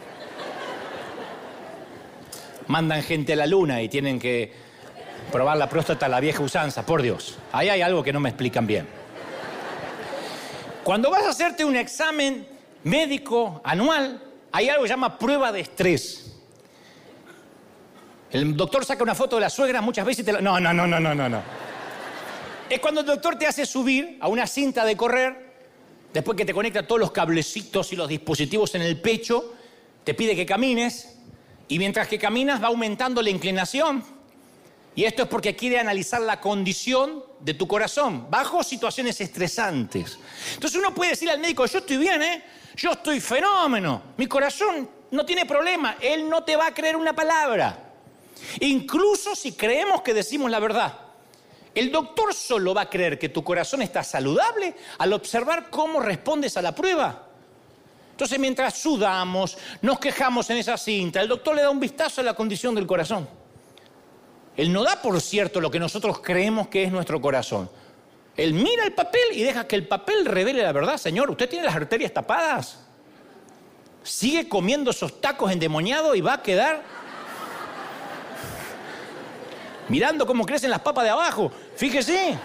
Mandan gente a la luna y tienen que probar la próstata a la vieja usanza, por Dios. Ahí hay algo que no me explican bien. Cuando vas a hacerte un examen médico anual, hay algo que se llama prueba de estrés. El doctor saca una foto de la suegra muchas veces y te la... No, no, no, no, no, no. Es cuando el doctor te hace subir a una cinta de correr, después que te conecta todos los cablecitos y los dispositivos en el pecho, te pide que camines, y mientras que caminas va aumentando la inclinación. Y esto es porque quiere analizar la condición de tu corazón bajo situaciones estresantes. Entonces uno puede decir al médico, yo estoy bien, ¿eh? Yo estoy fenómeno, mi corazón no tiene problema, él no te va a creer una palabra. Incluso si creemos que decimos la verdad. El doctor solo va a creer que tu corazón está saludable al observar cómo respondes a la prueba. Entonces mientras sudamos, nos quejamos en esa cinta, el doctor le da un vistazo a la condición del corazón. Él no da por cierto lo que nosotros creemos que es nuestro corazón. Él mira el papel y deja que el papel revele la verdad. Señor, ¿usted tiene las arterias tapadas? Sigue comiendo esos tacos endemoniados y va a quedar mirando cómo crecen las papas de abajo. Fíjese.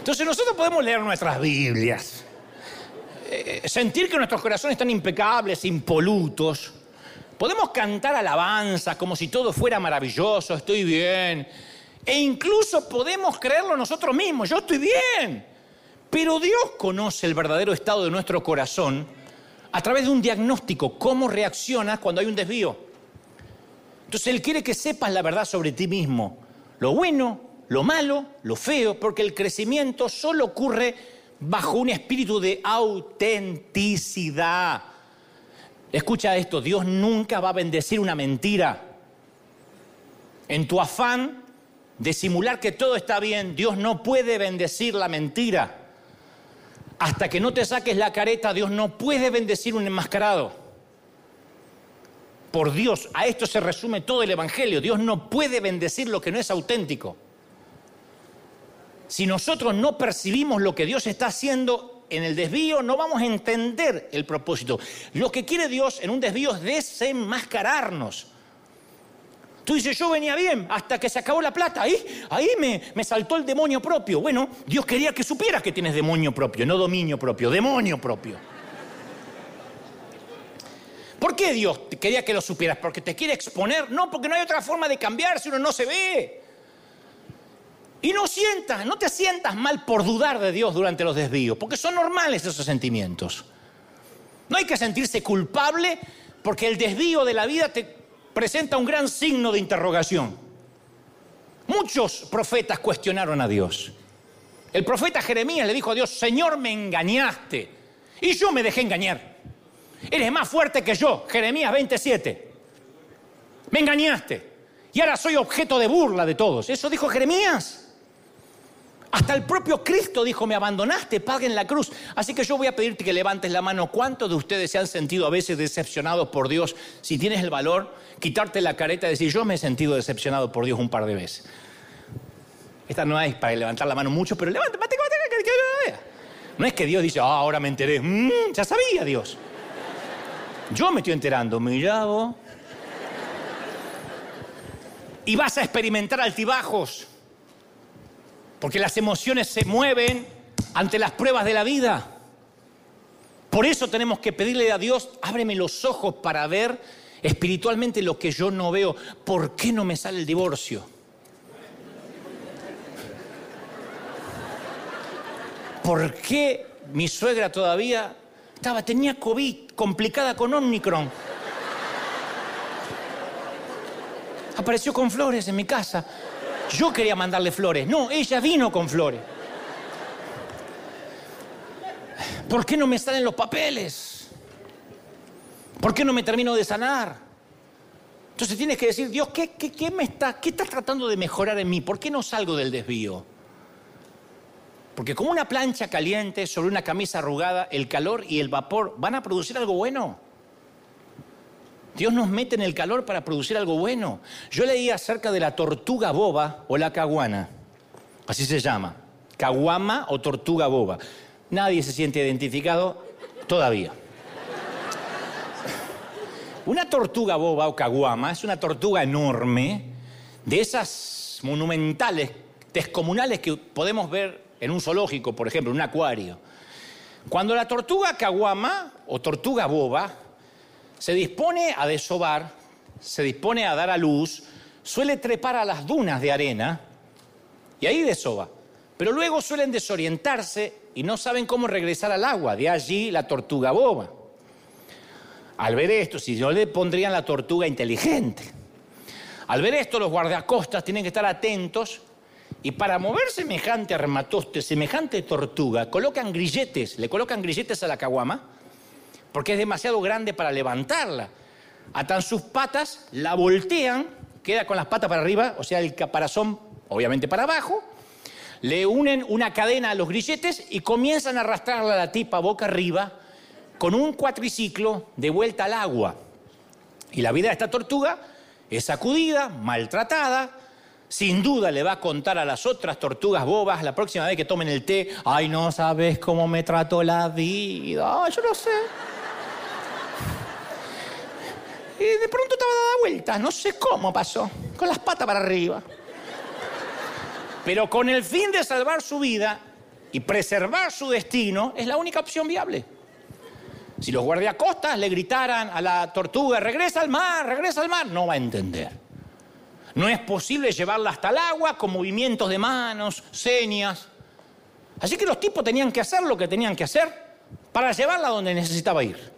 Entonces nosotros podemos leer nuestras Biblias, eh, sentir que nuestros corazones están impecables, impolutos. Podemos cantar alabanzas como si todo fuera maravilloso, estoy bien. E incluso podemos creerlo nosotros mismos, yo estoy bien. Pero Dios conoce el verdadero estado de nuestro corazón a través de un diagnóstico, cómo reaccionas cuando hay un desvío. Entonces Él quiere que sepas la verdad sobre ti mismo, lo bueno, lo malo, lo feo, porque el crecimiento solo ocurre bajo un espíritu de autenticidad. Escucha esto, Dios nunca va a bendecir una mentira. En tu afán de simular que todo está bien, Dios no puede bendecir la mentira. Hasta que no te saques la careta, Dios no puede bendecir un enmascarado por Dios. A esto se resume todo el Evangelio. Dios no puede bendecir lo que no es auténtico. Si nosotros no percibimos lo que Dios está haciendo en el desvío, no vamos a entender el propósito. Lo que quiere Dios en un desvío es desenmascararnos. Tú dices, yo venía bien hasta que se acabó la plata. Ahí, ahí me, me saltó el demonio propio. Bueno, Dios quería que supieras que tienes demonio propio, no dominio propio, demonio propio. ¿Por qué Dios quería que lo supieras? ¿Porque te quiere exponer? No, porque no hay otra forma de cambiar si uno no se ve. Y no sientas, no te sientas mal por dudar de Dios durante los desvíos, porque son normales esos sentimientos. No hay que sentirse culpable porque el desvío de la vida te presenta un gran signo de interrogación. Muchos profetas cuestionaron a Dios. El profeta Jeremías le dijo a Dios, Señor, me engañaste. Y yo me dejé engañar. Eres más fuerte que yo, Jeremías 27. Me engañaste. Y ahora soy objeto de burla de todos. Eso dijo Jeremías. Hasta el propio Cristo dijo, me abandonaste, paguen la cruz. Así que yo voy a pedirte que levantes la mano. ¿Cuántos de ustedes se han sentido a veces decepcionados por Dios? Si tienes el valor, quitarte la careta y decir, yo me he sentido decepcionado por Dios un par de veces. Esta no es para levantar la mano mucho, pero levanta, No es que Dios dice, ah, ahora me enteré. Mm, ya sabía Dios. Yo me estoy enterando, mira vos. Y vas a experimentar altibajos, porque las emociones se mueven ante las pruebas de la vida. Por eso tenemos que pedirle a Dios, ábreme los ojos para ver espiritualmente lo que yo no veo. ¿Por qué no me sale el divorcio? ¿Por qué mi suegra todavía estaba, tenía COVID, complicada con Omicron. Apareció con flores en mi casa. Yo quería mandarle flores. No, ella vino con flores. ¿Por qué no me salen los papeles? ¿Por qué no me termino de sanar? Entonces tienes que decir, Dios, ¿qué, qué, me está, ¿qué estás tratando de mejorar en mí? ¿Por qué no salgo del desvío? Porque como una plancha caliente sobre una camisa arrugada, el calor y el vapor van a producir algo bueno. Dios nos mete en el calor para producir algo bueno. Yo leí acerca de la tortuga boba o la caguana. Así se llama. Caguama o tortuga boba. Nadie se siente identificado todavía. Una tortuga boba o caguama es una tortuga enorme, de esas monumentales, descomunales que podemos ver en un zoológico, por ejemplo, en un acuario. Cuando la tortuga caguama o tortuga boba se dispone a desovar, se dispone a dar a luz, suele trepar a las dunas de arena y ahí desova. Pero luego suelen desorientarse y no saben cómo regresar al agua, de allí la tortuga boba. Al ver esto, si yo le pondrían la tortuga inteligente. Al ver esto, los guardacostas tienen que estar atentos y para mover semejante armatoste, semejante tortuga, colocan grilletes, le colocan grilletes a la caguama, porque es demasiado grande para levantarla. Atan sus patas, la voltean, queda con las patas para arriba, o sea, el caparazón obviamente para abajo, le unen una cadena a los grilletes y comienzan a arrastrarla a la tipa boca arriba con un cuatriciclo de vuelta al agua. Y la vida de esta tortuga es sacudida, maltratada, sin duda le va a contar a las otras tortugas bobas la próxima vez que tomen el té, ay, no sabes cómo me trató la vida, yo no sé. Y de pronto estaba dada vuelta, no sé cómo pasó, con las patas para arriba. Pero con el fin de salvar su vida y preservar su destino, es la única opción viable. Si los guardiacostas le gritaran a la tortuga, regresa al mar, regresa al mar, no va a entender. No es posible llevarla hasta el agua con movimientos de manos, señas. Así que los tipos tenían que hacer lo que tenían que hacer para llevarla donde necesitaba ir.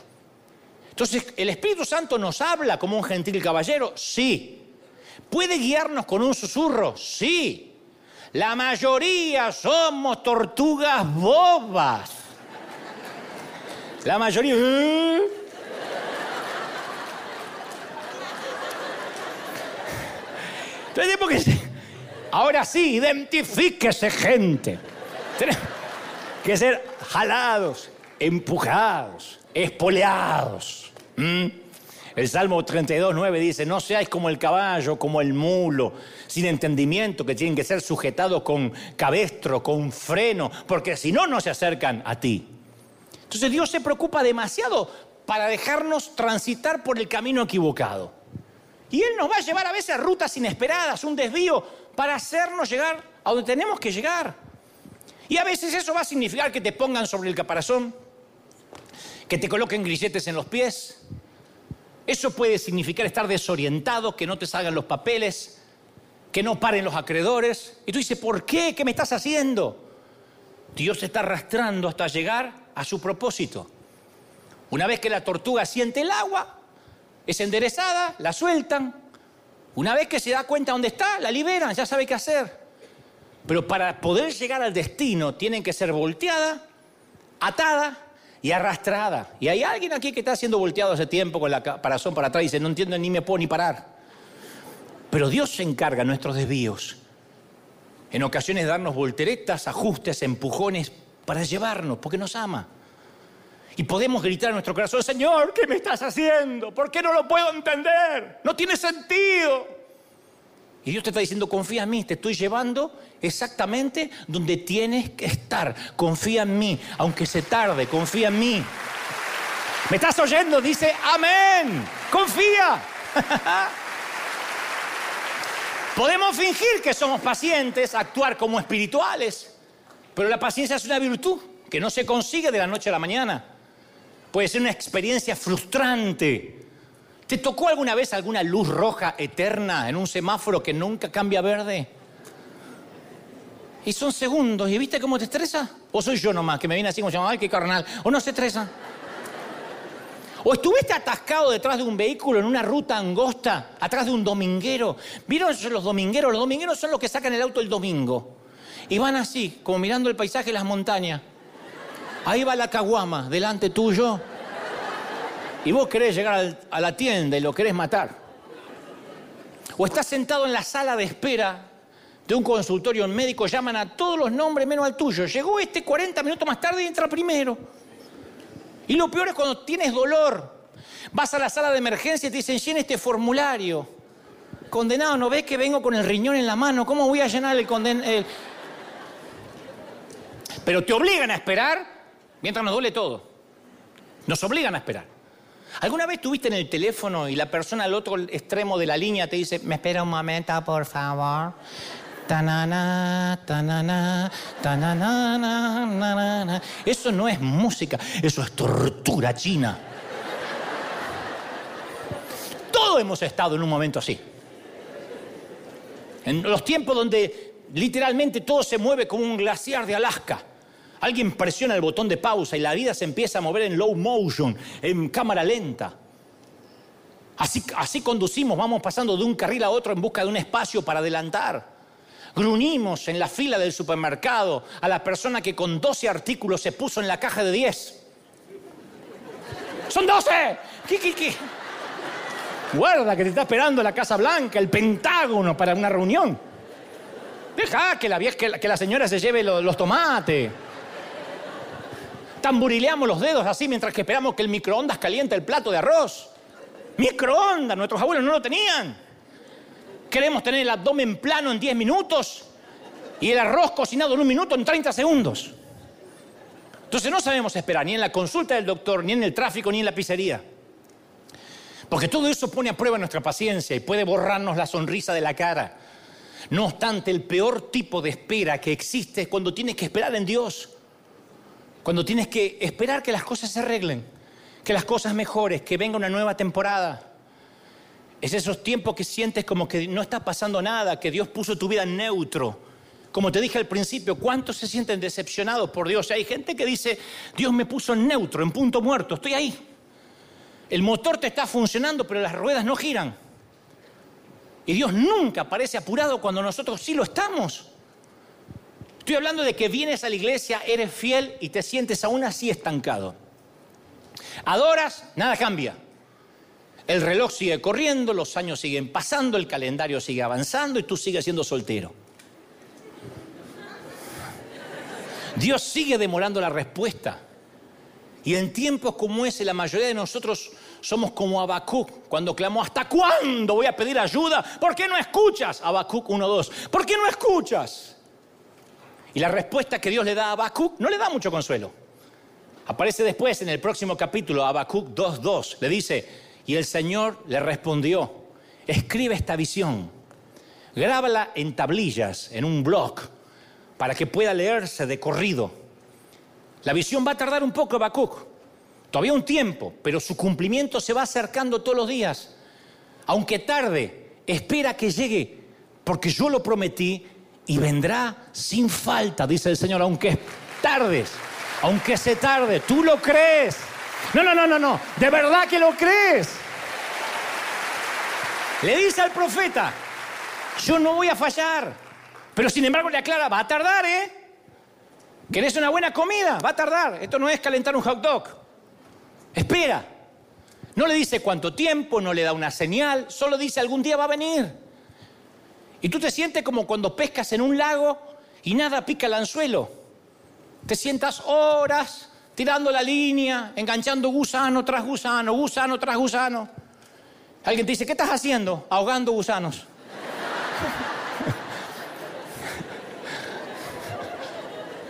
Entonces, ¿el Espíritu Santo nos habla como un gentil caballero? Sí. ¿Puede guiarnos con un susurro? Sí. La mayoría somos tortugas bobas. La mayoría... ¿eh? Entonces, ahora sí, identifíquese gente. Tenemos que ser jalados, empujados, espoleados. El Salmo 32, 9 dice, no seáis como el caballo, como el mulo, sin entendimiento, que tienen que ser sujetados con cabestro, con freno, porque si no, no se acercan a ti. Entonces Dios se preocupa demasiado para dejarnos transitar por el camino equivocado. Y Él nos va a llevar a veces a rutas inesperadas, un desvío, para hacernos llegar a donde tenemos que llegar. Y a veces eso va a significar que te pongan sobre el caparazón, que te coloquen grilletes en los pies. Eso puede significar estar desorientado, que no te salgan los papeles, que no paren los acreedores. Y tú dices, ¿por qué? ¿Qué me estás haciendo? Dios te está arrastrando hasta llegar a su propósito. Una vez que la tortuga siente el agua, es enderezada, la sueltan. Una vez que se da cuenta dónde está, la liberan, ya sabe qué hacer. Pero para poder llegar al destino tienen que ser volteada, atada y arrastrada. Y hay alguien aquí que está siendo volteado hace tiempo con la caparazón para atrás y dice, no entiendo ni me puedo ni parar. Pero Dios se encarga de nuestros desvíos. En ocasiones darnos volteretas, ajustes, empujones para llevarnos, porque nos ama. Y podemos gritar en nuestro corazón, Señor, ¿qué me estás haciendo? ¿Por qué no lo puedo entender? No tiene sentido. Y Dios te está diciendo, confía en mí, te estoy llevando exactamente donde tienes que estar. Confía en mí, aunque se tarde, confía en mí. ¿Me estás oyendo? Dice, amén, confía. Podemos fingir que somos pacientes, actuar como espirituales, pero la paciencia es una virtud que no se consigue de la noche a la mañana. Puede ser una experiencia frustrante. ¿Te tocó alguna vez alguna luz roja eterna en un semáforo que nunca cambia verde? Y son segundos. ¿Y viste cómo te estresa? ¿O soy yo nomás que me viene así como llama, ay, qué carnal? ¿O no se estresa? ¿O estuviste atascado detrás de un vehículo en una ruta angosta, atrás de un dominguero? ¿Vieron los domingueros? Los domingueros son los que sacan el auto el domingo. Y van así, como mirando el paisaje las montañas. Ahí va la caguama, delante tuyo. Y vos querés llegar a la tienda y lo querés matar. O estás sentado en la sala de espera de un consultorio médico, llaman a todos los nombres menos al tuyo. Llegó este 40 minutos más tarde y entra primero. Y lo peor es cuando tienes dolor. Vas a la sala de emergencia y te dicen, llena este formulario. Condenado, ¿no ves que vengo con el riñón en la mano? ¿Cómo voy a llenar el condenado? Pero te obligan a esperar mientras nos duele todo. Nos obligan a esperar. ¿Alguna vez estuviste en el teléfono y la persona al otro extremo de la línea te dice, me espera un momento, por favor? Eso no es música, eso es tortura china. Todos hemos estado en un momento así. En los tiempos donde literalmente todo se mueve como un glaciar de Alaska. Alguien presiona el botón de pausa y la vida se empieza a mover en low motion, en cámara lenta. Así, así conducimos, vamos pasando de un carril a otro en busca de un espacio para adelantar. Grunimos en la fila del supermercado a la persona que con 12 artículos se puso en la caja de 10. ¡Son 12! ¿Qué, qué, qué? Guarda que te está esperando la Casa Blanca, el Pentágono para una reunión. Deja que la, que la, señora se lleve los, los tomates. Tamburileamos los dedos así mientras que esperamos que el microondas caliente el plato de arroz. Microondas, nuestros abuelos no lo tenían. Queremos tener el abdomen plano en 10 minutos y el arroz cocinado en un minuto en 30 segundos. Entonces no sabemos esperar ni en la consulta del doctor, ni en el tráfico, ni en la pizzería. Porque todo eso pone a prueba nuestra paciencia y puede borrarnos la sonrisa de la cara. No obstante, el peor tipo de espera que existe es cuando tienes que esperar en Dios. Cuando tienes que esperar que las cosas se arreglen, que las cosas mejores, que venga una nueva temporada. Es esos tiempos que sientes como que no está pasando nada, que Dios puso tu vida en neutro. Como te dije al principio, ¿cuántos se sienten decepcionados por Dios? Hay gente que dice, Dios me puso en neutro, en punto muerto, estoy ahí. El motor te está funcionando, pero las ruedas no giran. Y Dios nunca parece apurado cuando nosotros sí lo estamos. Estoy hablando de que vienes a la iglesia, eres fiel y te sientes aún así estancado. Adoras, nada cambia. El reloj sigue corriendo, los años siguen pasando, el calendario sigue avanzando y tú sigues siendo soltero. Dios sigue demorando la respuesta. Y en tiempos como ese, la mayoría de nosotros somos como Habacuc cuando clamó, ¿hasta cuándo voy a pedir ayuda? ¿Por qué no escuchas? Habacuc 1.2. ¿Por qué no escuchas? Y la respuesta que Dios le da a Habacuc no le da mucho consuelo. Aparece después en el próximo capítulo, Habacuc 2.2. Le dice, y el Señor le respondió, escribe esta visión, grábala en tablillas, en un blog, para que pueda leerse de corrido. La visión va a tardar un poco, Habacuc, todavía un tiempo, pero su cumplimiento se va acercando todos los días. Aunque tarde, espera que llegue, porque yo lo prometí y vendrá sin falta, dice el Señor, aunque tardes, aunque se tarde, tú lo crees. No, no, no, no, no. De verdad que lo crees. Le dice al profeta, yo no voy a fallar. Pero sin embargo le aclara, va a tardar, ¿eh? ¿Querés una buena comida? Va a tardar. Esto no es calentar un hot dog. Espera. No le dice cuánto tiempo, no le da una señal, solo dice algún día va a venir. Y tú te sientes como cuando pescas en un lago y nada pica el anzuelo. Te sientas horas tirando la línea, enganchando gusano tras gusano, gusano tras gusano. Alguien te dice, ¿qué estás haciendo? Ahogando gusanos.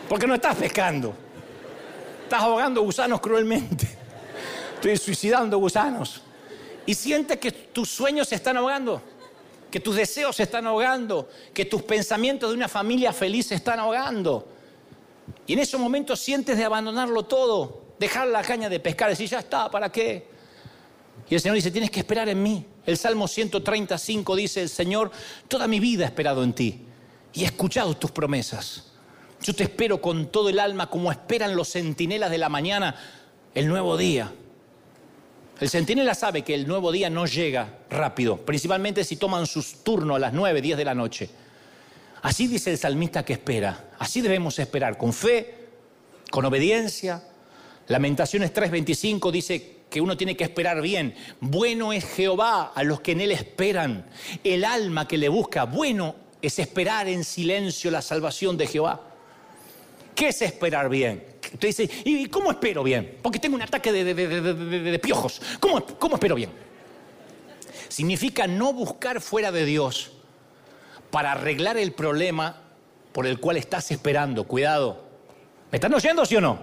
Porque no estás pescando. Estás ahogando gusanos cruelmente. Estoy suicidando gusanos. Y sientes que tus sueños se están ahogando, que tus deseos se están ahogando, que tus pensamientos de una familia feliz se están ahogando. Y en esos momentos sientes de abandonarlo todo, dejar la caña de pescar, decir, ya está, ¿para qué? Y el Señor dice, tienes que esperar en mí. El Salmo 135 dice, el Señor, toda mi vida he esperado en ti. y he escuchado tus promesas. Yo te espero con todo el alma como esperan los centinelas de la mañana el nuevo día. El centinela sabe que el nuevo día no llega rápido, principalmente si toman sus turnos a las 9, 10 de la noche. Así dice el salmista que espera. Así debemos esperar, con fe, con obediencia. Lamentaciones 3:25 dice que uno tiene que esperar bien. Bueno es Jehová a los que en él esperan. El alma que le busca, bueno es esperar en silencio la salvación de Jehová. ¿Qué es esperar bien? Usted dice, ¿y cómo espero bien? Porque tengo un ataque de, piojos. ¿Cómo, ¿Cómo espero bien? Significa no buscar fuera de Dios para arreglar el problema por el cual estás esperando. Cuidado. ¿Me están oyendo, sí o no?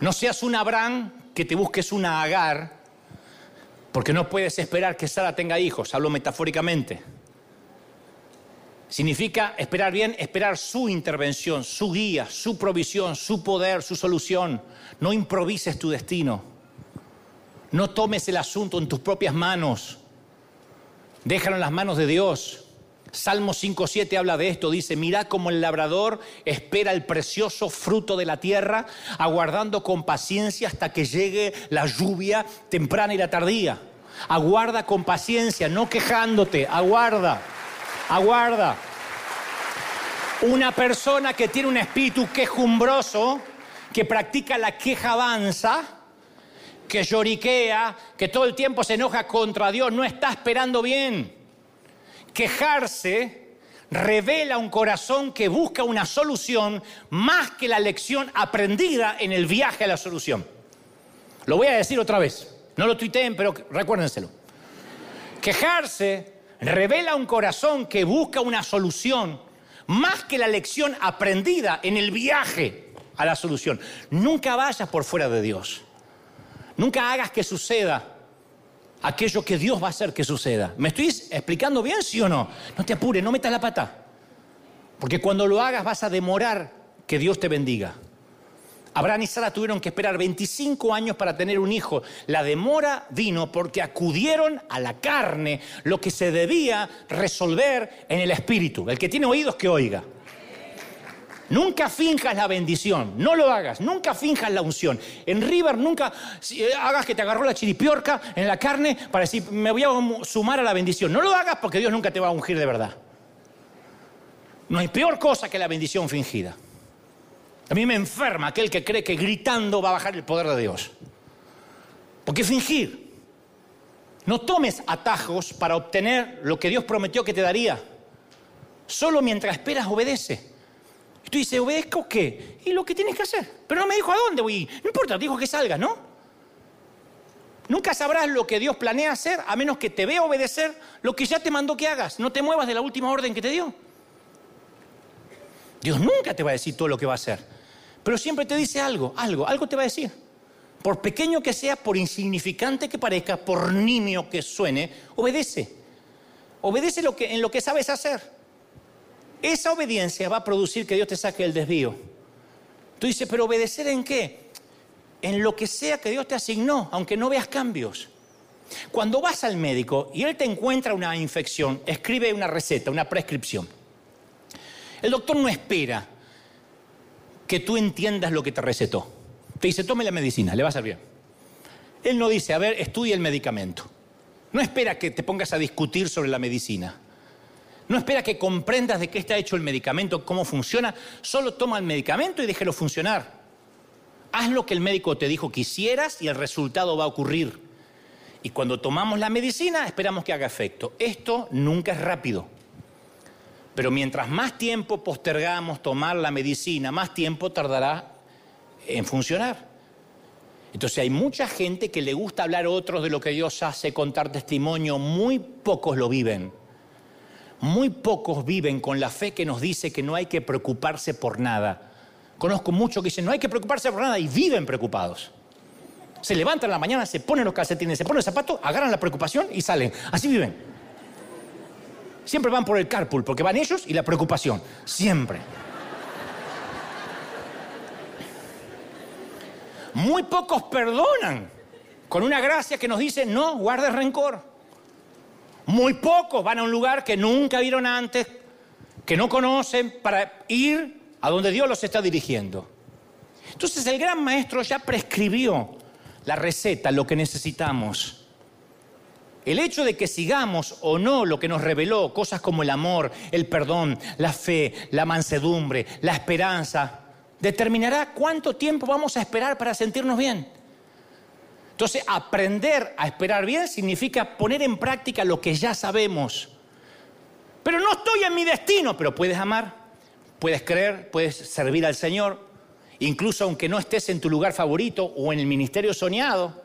No seas un Abraham que te busques una Agar, porque no puedes esperar que Sara tenga hijos, hablo metafóricamente. Significa esperar bien, esperar su intervención, su guía, su provisión, su poder, su solución. No improvises tu destino. No tomes el asunto en tus propias manos. Déjalo en las manos de Dios. Salmo 5.7 habla de esto, dice, mira como el labrador espera el precioso fruto de la tierra, aguardando con paciencia hasta que llegue la lluvia temprana y la tardía. Aguarda con paciencia, no quejándote, aguarda aguarda. Una persona que tiene un espíritu quejumbroso, que practica la queja avanza, que lloriquea, que todo el tiempo se enoja contra Dios, no está esperando bien. Quejarse revela un corazón que busca una solución más que la lección aprendida en el viaje a la solución. Lo voy a decir otra vez, no lo tuiteen, pero recuérdenselo. Quejarse revela un corazón que busca una solución más que la lección aprendida en el viaje a la solución. Nunca vayas por fuera de Dios. Nunca hagas que suceda aquello que Dios va a hacer que suceda. ¿Me estoy explicando bien, sí o no? No te apures, no metas la pata. Porque cuando lo hagas vas a demorar que Dios te bendiga. Abraham y Sara tuvieron que esperar 25 años para tener un hijo. La demora vino porque acudieron a la carne lo que se debía resolver en el espíritu. El que tiene oídos que oiga. Nunca finjas la bendición, no lo hagas, nunca finjas la unción. En River nunca eh, hagas que te agarró la chiripiorca en la carne para decir, me voy a sumar a la bendición. No lo hagas porque Dios nunca te va a ungir de verdad. No hay peor cosa que la bendición fingida. A mí me enferma aquel que cree que gritando va a bajar el poder de Dios. Porque fingir. No tomes atajos para obtener lo que Dios prometió que te daría. Solo mientras esperas obedece. Y tú dices, ¿obedezco qué? Y lo que tienes que hacer. Pero no me dijo a dónde voy. No importa, dijo que salga, ¿no? Nunca sabrás lo que Dios planea hacer a menos que te vea obedecer lo que ya te mandó que hagas. No te muevas de la última orden que te dio. Dios nunca te va a decir todo lo que va a hacer. Pero siempre te dice algo, algo, algo te va a decir. Por pequeño que sea, por insignificante que parezca, por nimio que suene, obedece. Obedece lo que, en lo que sabes hacer. Esa obediencia va a producir que Dios te saque el desvío. Tú dices, pero obedecer en qué? En lo que sea que Dios te asignó, aunque no veas cambios. Cuando vas al médico y él te encuentra una infección, escribe una receta, una prescripción. El doctor no espera que tú entiendas lo que te recetó. Te dice, tome la medicina, le va a servir. Él no dice, a ver, estudia el medicamento. No espera que te pongas a discutir sobre la medicina. No espera que comprendas de qué está hecho el medicamento, cómo funciona. Solo toma el medicamento y déjelo funcionar. Haz lo que el médico te dijo que hicieras y el resultado va a ocurrir. Y cuando tomamos la medicina, esperamos que haga efecto. Esto nunca es rápido. Pero mientras más tiempo postergamos tomar la medicina, más tiempo tardará en funcionar. Entonces hay mucha gente que le gusta hablar a otros de lo que Dios hace, contar testimonio, muy pocos lo viven. Muy pocos viven con la fe que nos dice que no hay que preocuparse por nada. Conozco muchos que dicen no hay que preocuparse por nada y viven preocupados. Se levantan en la mañana, se ponen los calcetines, se ponen el zapato, agarran la preocupación y salen. Así viven. Siempre van por el carpool, porque van ellos y la preocupación. Siempre. Muy pocos perdonan con una gracia que nos dice, no, guardes rencor. Muy pocos van a un lugar que nunca vieron antes, que no conocen para ir a donde Dios los está dirigiendo. Entonces el gran maestro ya prescribió la receta, lo que necesitamos. El hecho de que sigamos o no lo que nos reveló, cosas como el amor, el perdón, la fe, la mansedumbre, la esperanza, determinará cuánto tiempo vamos a esperar para sentirnos bien. Entonces, aprender a esperar bien significa poner en práctica lo que ya sabemos. Pero no estoy en mi destino, pero puedes amar, puedes creer, puedes servir al Señor, incluso aunque no estés en tu lugar favorito o en el ministerio soñado.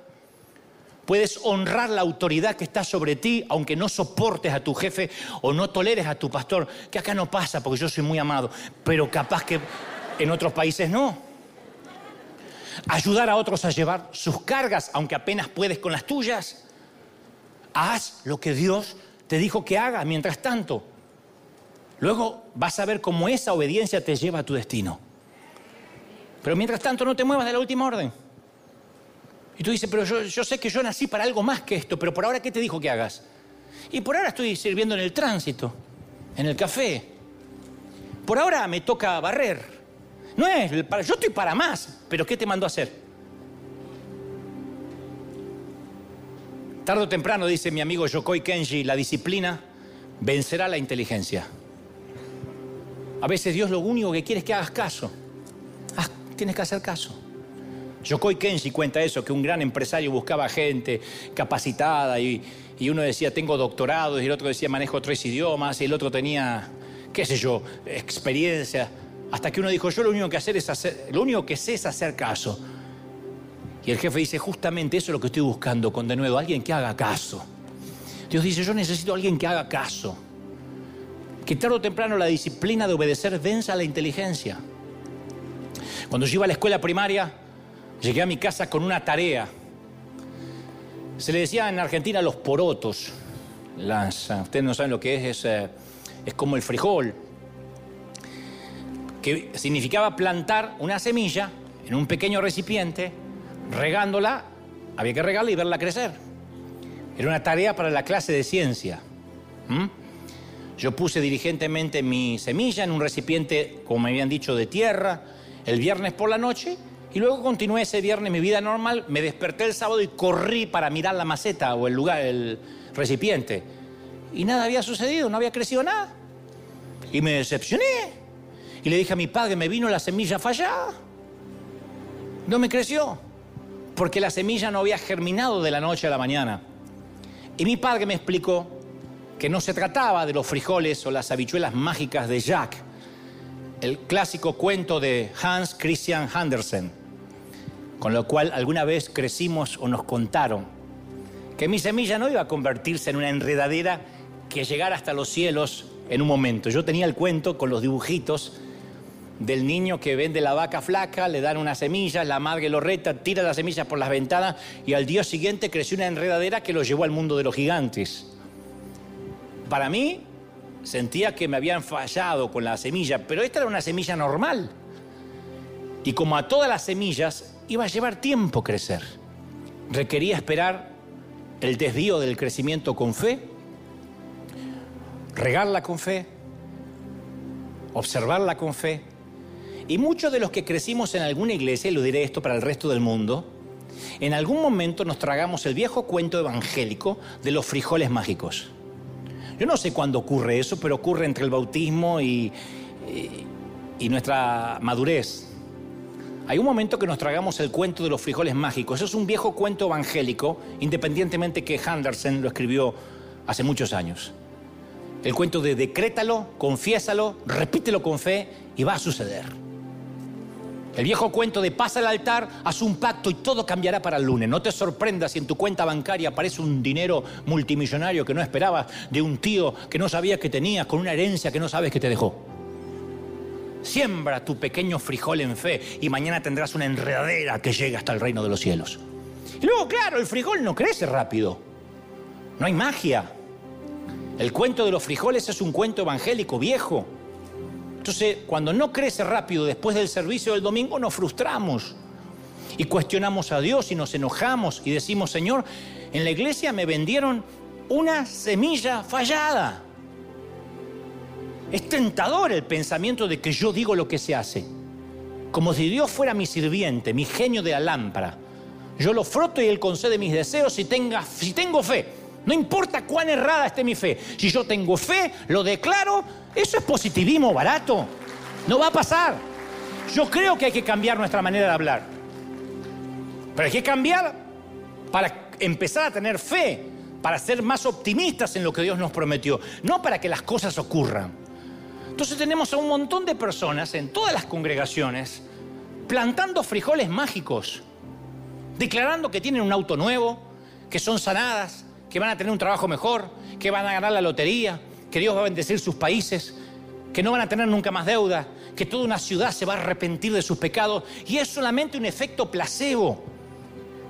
Puedes honrar la autoridad que está sobre ti, aunque no soportes a tu jefe o no toleres a tu pastor, que acá no pasa porque yo soy muy amado, pero capaz que en otros países no. Ayudar a otros a llevar sus cargas, aunque apenas puedes con las tuyas. Haz lo que Dios te dijo que haga mientras tanto. Luego vas a ver cómo esa obediencia te lleva a tu destino. Pero mientras tanto no te muevas de la última orden. Y tú dices, pero yo, sé que yo nací para algo más que esto, pero por ahora, ¿qué te dijo que hagas? Y por ahora estoy sirviendo en el tránsito, en el café. Por ahora me toca barrer. No es, yo estoy para más, pero ¿qué te mandó a hacer? Tardo o temprano, dice mi amigo Yokoi Kenji, la disciplina vencerá la inteligencia. A veces Dios lo único que quiere es que hagas caso. tienes que hacer caso. Yokoi Kenji cuenta eso, que un gran empresario buscaba gente capacitada y, uno decía, tengo doctorado, y el otro decía, manejo tres idiomas, y el otro tenía, qué sé yo, experiencia. Hasta que uno dijo, yo lo único que, hacer es hacer, lo único que sé es hacer caso. Y el jefe dice, justamente eso es lo que estoy buscando con de nuevo, alguien que haga caso. Dios dice, yo necesito a alguien que haga caso. Que tarde o temprano la disciplina de obedecer venza la inteligencia. Cuando yo iba a la escuela primaria, Llegué a mi casa con una tarea. Se le decía en Argentina los porotos. Las, ustedes no saben lo que es, es, eh, es como el frijol. Que significaba plantar una semilla en un pequeño recipiente, regándola, había que regarla y verla crecer. Era una tarea para la clase de ciencia. Yo puse diligentemente mi semilla en un recipiente, como me habían dicho, de tierra, el viernes por la noche y luego continué ese viernes mi vida normal, me desperté el sábado y corrí para mirar la maceta o el lugar, el recipiente. Y nada había sucedido, no había crecido nada. Y me decepcioné. Y le dije a mi padre, me vino la semilla fallada. No me creció, porque la semilla no había germinado de la noche a la mañana. Y mi padre me explicó que no se trataba de los frijoles o las habichuelas mágicas de Jack, el clásico cuento de Hans Christian Andersen con lo cual alguna vez crecimos o nos contaron que mi semilla no iba a convertirse en una enredadera que llegara hasta los cielos en un momento. Yo tenía el cuento con los dibujitos del niño que vende la vaca flaca, le dan una semilla, la madre lo reta, tira las semillas por las ventanas y al día siguiente creció una enredadera que lo llevó al mundo de los gigantes. Para mí, sentía que me habían fallado con la semilla, pero esta era una semilla normal. Y como a todas las semillas, iba a llevar tiempo crecer. Requería esperar el desvío del crecimiento con fe, regarla con fe, observarla con fe. Y muchos de los que crecimos en alguna iglesia, y lo diré esto para el resto del mundo, en algún momento nos tragamos el viejo cuento evangélico de los frijoles mágicos. Yo no sé cuándo ocurre eso, pero ocurre entre el bautismo y, y nuestra madurez. Hay un momento que nos tragamos el cuento de los frijoles mágicos. Eso es un viejo cuento evangélico, independientemente que Henderson lo escribió hace muchos años. El cuento de decrétalo, confiésalo, repítelo con fe y va a suceder. El viejo cuento de pasa al altar, haz un pacto y todo cambiará para el lunes. No te sorprendas si en tu cuenta bancaria aparece un dinero multimillonario que no esperabas de un tío que no sabías que tenías, con una herencia que no sabes que te dejó. Siembra tu pequeño frijol en fe y mañana tendrás una enredadera que llega hasta el reino de los cielos. Y luego, claro, el frijol no crece rápido. No hay magia. El cuento de los frijoles es un cuento evangélico viejo. Entonces, cuando no crece rápido después del servicio del domingo, nos frustramos y cuestionamos a Dios y nos enojamos y decimos, Señor, en la iglesia me vendieron una semilla fallada. Es tentador el pensamiento de que yo digo lo que se hace. Como si Dios fuera mi sirviente, mi genio de la lámpara. Yo lo froto y Él concede mis deseos si, si tengo fe. No importa cuán errada esté mi fe. Si yo tengo fe, lo declaro. Eso es positivismo barato. No va a pasar. Yo creo que hay que cambiar nuestra manera de hablar. Pero hay que cambiar para empezar a tener fe, para ser más optimistas en lo que Dios nos prometió, no para que las cosas ocurran. Entonces tenemos a un montón de personas en todas las congregaciones plantando frijoles mágicos, declarando que tienen un auto nuevo, que son sanadas, que van a tener un trabajo mejor, que van a ganar la lotería, que Dios va a bendecir sus países, que no van a tener nunca más deuda, que toda una ciudad se va a arrepentir de sus pecados. Y es solamente un efecto placebo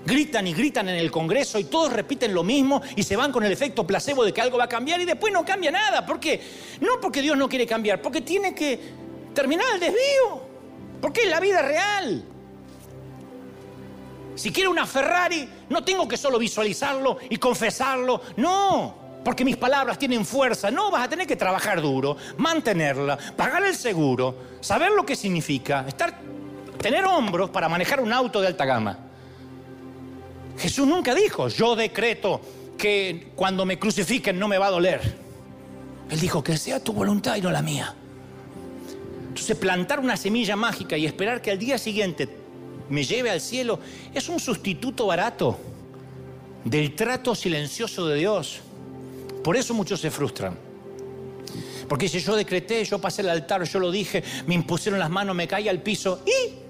gritan y gritan en el Congreso y todos repiten lo mismo y se van con el efecto placebo de que algo va a cambiar y después no cambia nada. ¿Por qué? No porque Dios no quiere cambiar, porque tiene que terminar el desvío. Porque es la vida real. Si quiero una Ferrari, no tengo que solo visualizarlo y confesarlo. No, porque mis palabras tienen fuerza. No, vas a tener que trabajar duro, mantenerla, pagar el seguro, saber lo que significa, estar, tener hombros para manejar un auto de alta gama. Jesús nunca dijo, yo decreto que cuando me crucifiquen no me va a doler. Él dijo, que sea tu voluntad y no la mía. Entonces plantar una semilla mágica y esperar que al día siguiente me lleve al cielo es un sustituto barato del trato silencioso de Dios. Por eso muchos se frustran. Porque si yo decreté, yo pasé el altar, yo lo dije, me impusieron las manos, me caí al piso y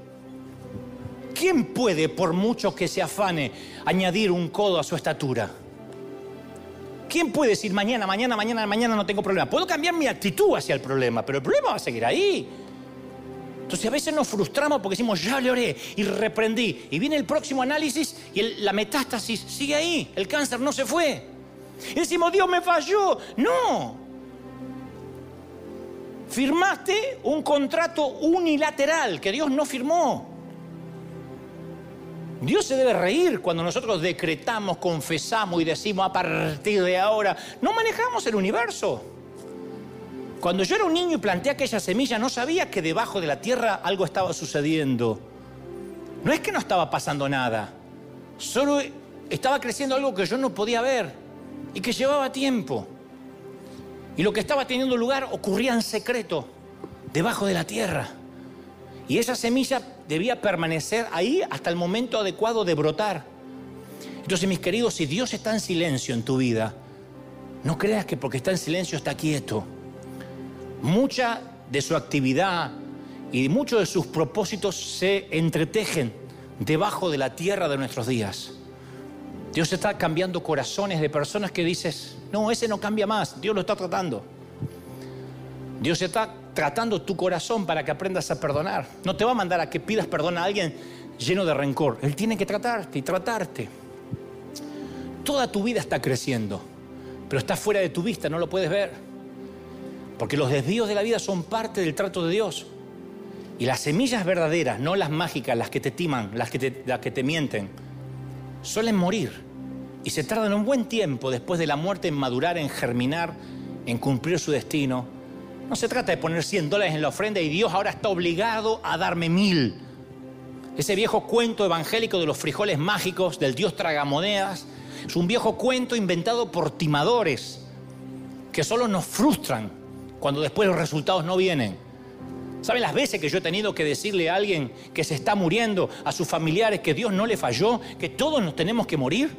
¿Quién puede, por mucho que se afane, añadir un codo a su estatura? ¿Quién puede decir mañana, mañana, mañana, mañana no tengo problema? Puedo cambiar mi actitud hacia el problema, pero el problema va a seguir ahí. Entonces a veces nos frustramos porque decimos, ya le oré y reprendí. Y viene el próximo análisis y la metástasis sigue ahí. El cáncer no se fue. Y decimos, Dios me falló. No. Firmaste un contrato unilateral que Dios no firmó. Dios se debe reír cuando nosotros decretamos, confesamos y decimos a partir de ahora, no manejamos el universo. Cuando yo era un niño y planté aquella semilla, no sabía que debajo de la tierra algo estaba sucediendo. No es que no estaba pasando nada, solo estaba creciendo algo que yo no podía ver y que llevaba tiempo. Y lo que estaba teniendo lugar ocurría en secreto, debajo de la tierra. Y esa semilla debía permanecer ahí hasta el momento adecuado de brotar. Entonces, mis queridos, si Dios está en silencio en tu vida, no creas que porque está en silencio está quieto. Mucha de su actividad y muchos de sus propósitos se entretejen debajo de la tierra de nuestros días. Dios está cambiando corazones de personas que dices, no, ese no cambia más, Dios lo está tratando. Dios está tratando tu corazón para que aprendas a perdonar. No te va a mandar a que pidas perdón a alguien lleno de rencor. Él tiene que tratarte y tratarte. Toda tu vida está creciendo, pero está fuera de tu vista, no lo puedes ver. Porque los desvíos de la vida son parte del trato de Dios. Y las semillas verdaderas, no las mágicas, las que te timan, las que te, las que te mienten, suelen morir. Y se tardan un buen tiempo después de la muerte en madurar, en germinar, en cumplir su destino no se trata de poner 100 dólares en la ofrenda y Dios ahora está obligado a darme mil. Ese viejo cuento evangélico de los frijoles mágicos, del Dios tragamonedas, es un viejo cuento inventado por timadores que solo nos frustran cuando después los resultados no vienen. ¿Saben las veces que yo he tenido que decirle a alguien que se está muriendo, a sus familiares, que Dios no le falló, que todos nos tenemos que morir?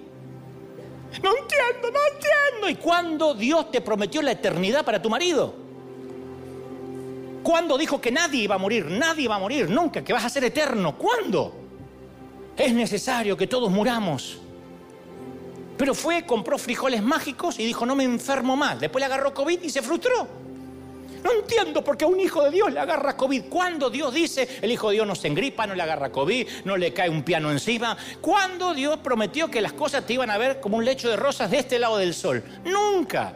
No entiendo, no entiendo. ¿Y cuándo Dios te prometió la eternidad para tu marido? ¿Cuándo dijo que nadie iba a morir? Nadie va a morir, nunca, que vas a ser eterno. ¿Cuándo? Es necesario que todos muramos. Pero fue, compró frijoles mágicos y dijo, no me enfermo más. Después le agarró COVID y se frustró. No entiendo por qué a un hijo de Dios le agarra COVID. ¿Cuándo Dios dice, el hijo de Dios no se engripa, no le agarra COVID, no le cae un piano encima? ¿Cuándo Dios prometió que las cosas te iban a ver como un lecho de rosas de este lado del sol? Nunca.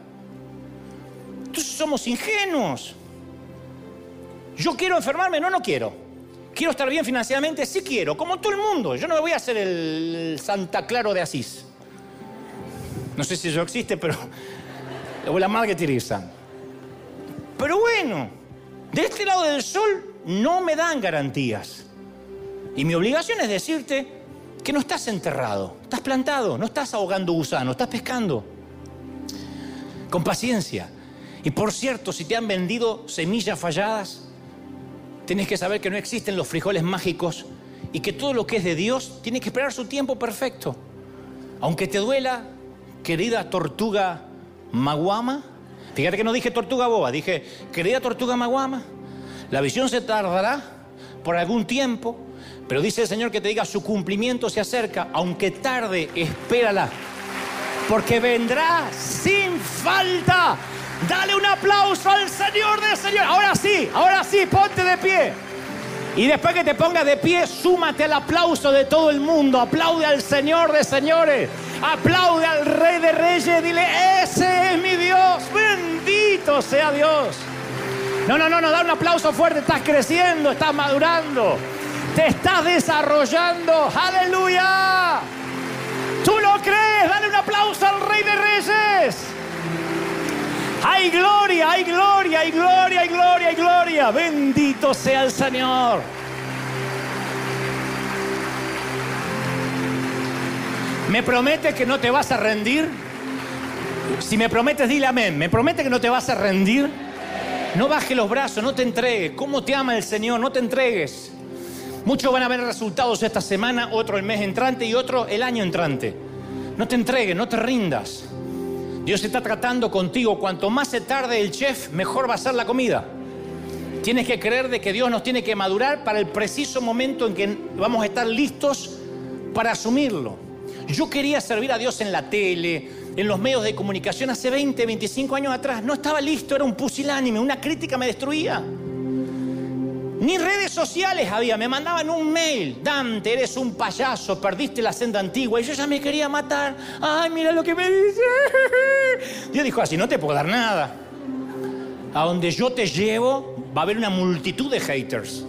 Entonces somos ingenuos. Yo quiero enfermarme, no, no quiero. Quiero estar bien financieramente, sí quiero, como todo el mundo. Yo no me voy a hacer el Santa Claro de Asís. No sé si eso existe, pero... O la Margaret Teresa. pero bueno, de este lado del sol no me dan garantías. Y mi obligación es decirte que no estás enterrado, estás plantado, no estás ahogando gusano, estás pescando. Con paciencia. Y por cierto, si te han vendido semillas falladas, tienes que saber que no existen los frijoles mágicos y que todo lo que es de Dios tiene que esperar su tiempo perfecto. Aunque te duela, querida tortuga maguama, fíjate que no dije tortuga boba, dije querida tortuga maguama, la visión se tardará por algún tiempo, pero dice el Señor que te diga su cumplimiento se acerca, aunque tarde, espérala, porque vendrá sin falta. Dale un aplauso al Señor del Señor. Ahora sí, ahora sí, ponte de pie. Y después que te pongas de pie, súmate al aplauso de todo el mundo. Aplaude al Señor de señores. Aplaude al Rey de Reyes. Dile, ese es mi Dios. Bendito sea Dios. No, no, no, no, da un aplauso fuerte. Estás creciendo, estás madurando. Te estás desarrollando. Aleluya. ¿Tú lo crees? Dale un aplauso al Rey de Reyes. Hay gloria, hay gloria, hay gloria, hay gloria, hay gloria. Bendito sea el Señor. ¿Me promete que no te vas a rendir? Si me prometes, dile amén. ¿Me promete que no te vas a rendir? No bajes los brazos, no te entregues. ¿Cómo te ama el Señor? No te entregues. Muchos van a ver resultados esta semana, otro el mes entrante y otro el año entrante. No te entregues, no te rindas. Dios está tratando contigo. Cuanto más se tarde el chef, mejor va a ser la comida. Tienes que creer de que Dios nos tiene que madurar para el preciso momento en que vamos a estar listos para asumirlo. Yo quería servir a Dios en la tele, en los medios de comunicación hace 20, 25 años atrás. No estaba listo, era un pusilánime, una crítica me destruía. Ni redes sociales había, me mandaban un mail. Dante, eres un payaso, perdiste la senda antigua. Y yo ya me quería matar. Ay, mira lo que me dice. Dios dijo así, no te puedo dar nada. A donde yo te llevo va a haber una multitud de haters.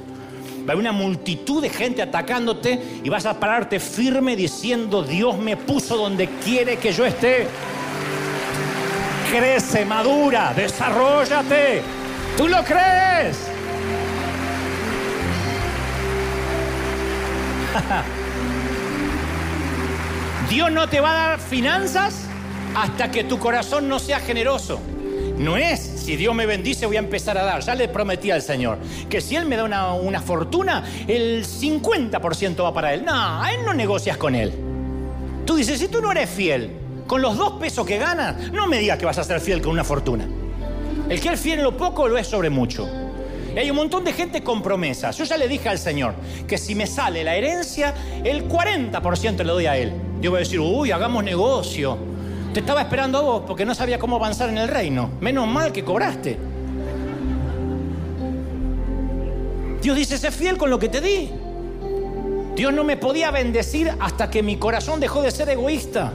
Va a haber una multitud de gente atacándote y vas a pararte firme diciendo, Dios me puso donde quiere que yo esté. Crece, madura, desarrollate. ¿Tú lo crees? Dios no te va a dar finanzas hasta que tu corazón no sea generoso. No es, si Dios me bendice voy a empezar a dar. Ya le prometí al Señor que si Él me da una, fortuna, el 50% va para Él. No, Él no negocias con Él. Tú dices, si tú no eres fiel, con los dos pesos que ganas, no me digas que vas a ser fiel con una fortuna. El que es fiel en lo poco lo es sobre mucho. Y hay un montón de gente con promesas. Yo ya le dije al Señor que si me sale la herencia, el 40% le doy a Él. Yo voy a decir, uy, hagamos negocio. Te estaba esperando a vos porque no sabía cómo avanzar en el reino. Menos mal que cobraste. Dios dice, sé fiel con lo que te di. Dios no me podía bendecir hasta que mi corazón dejó de ser egoísta.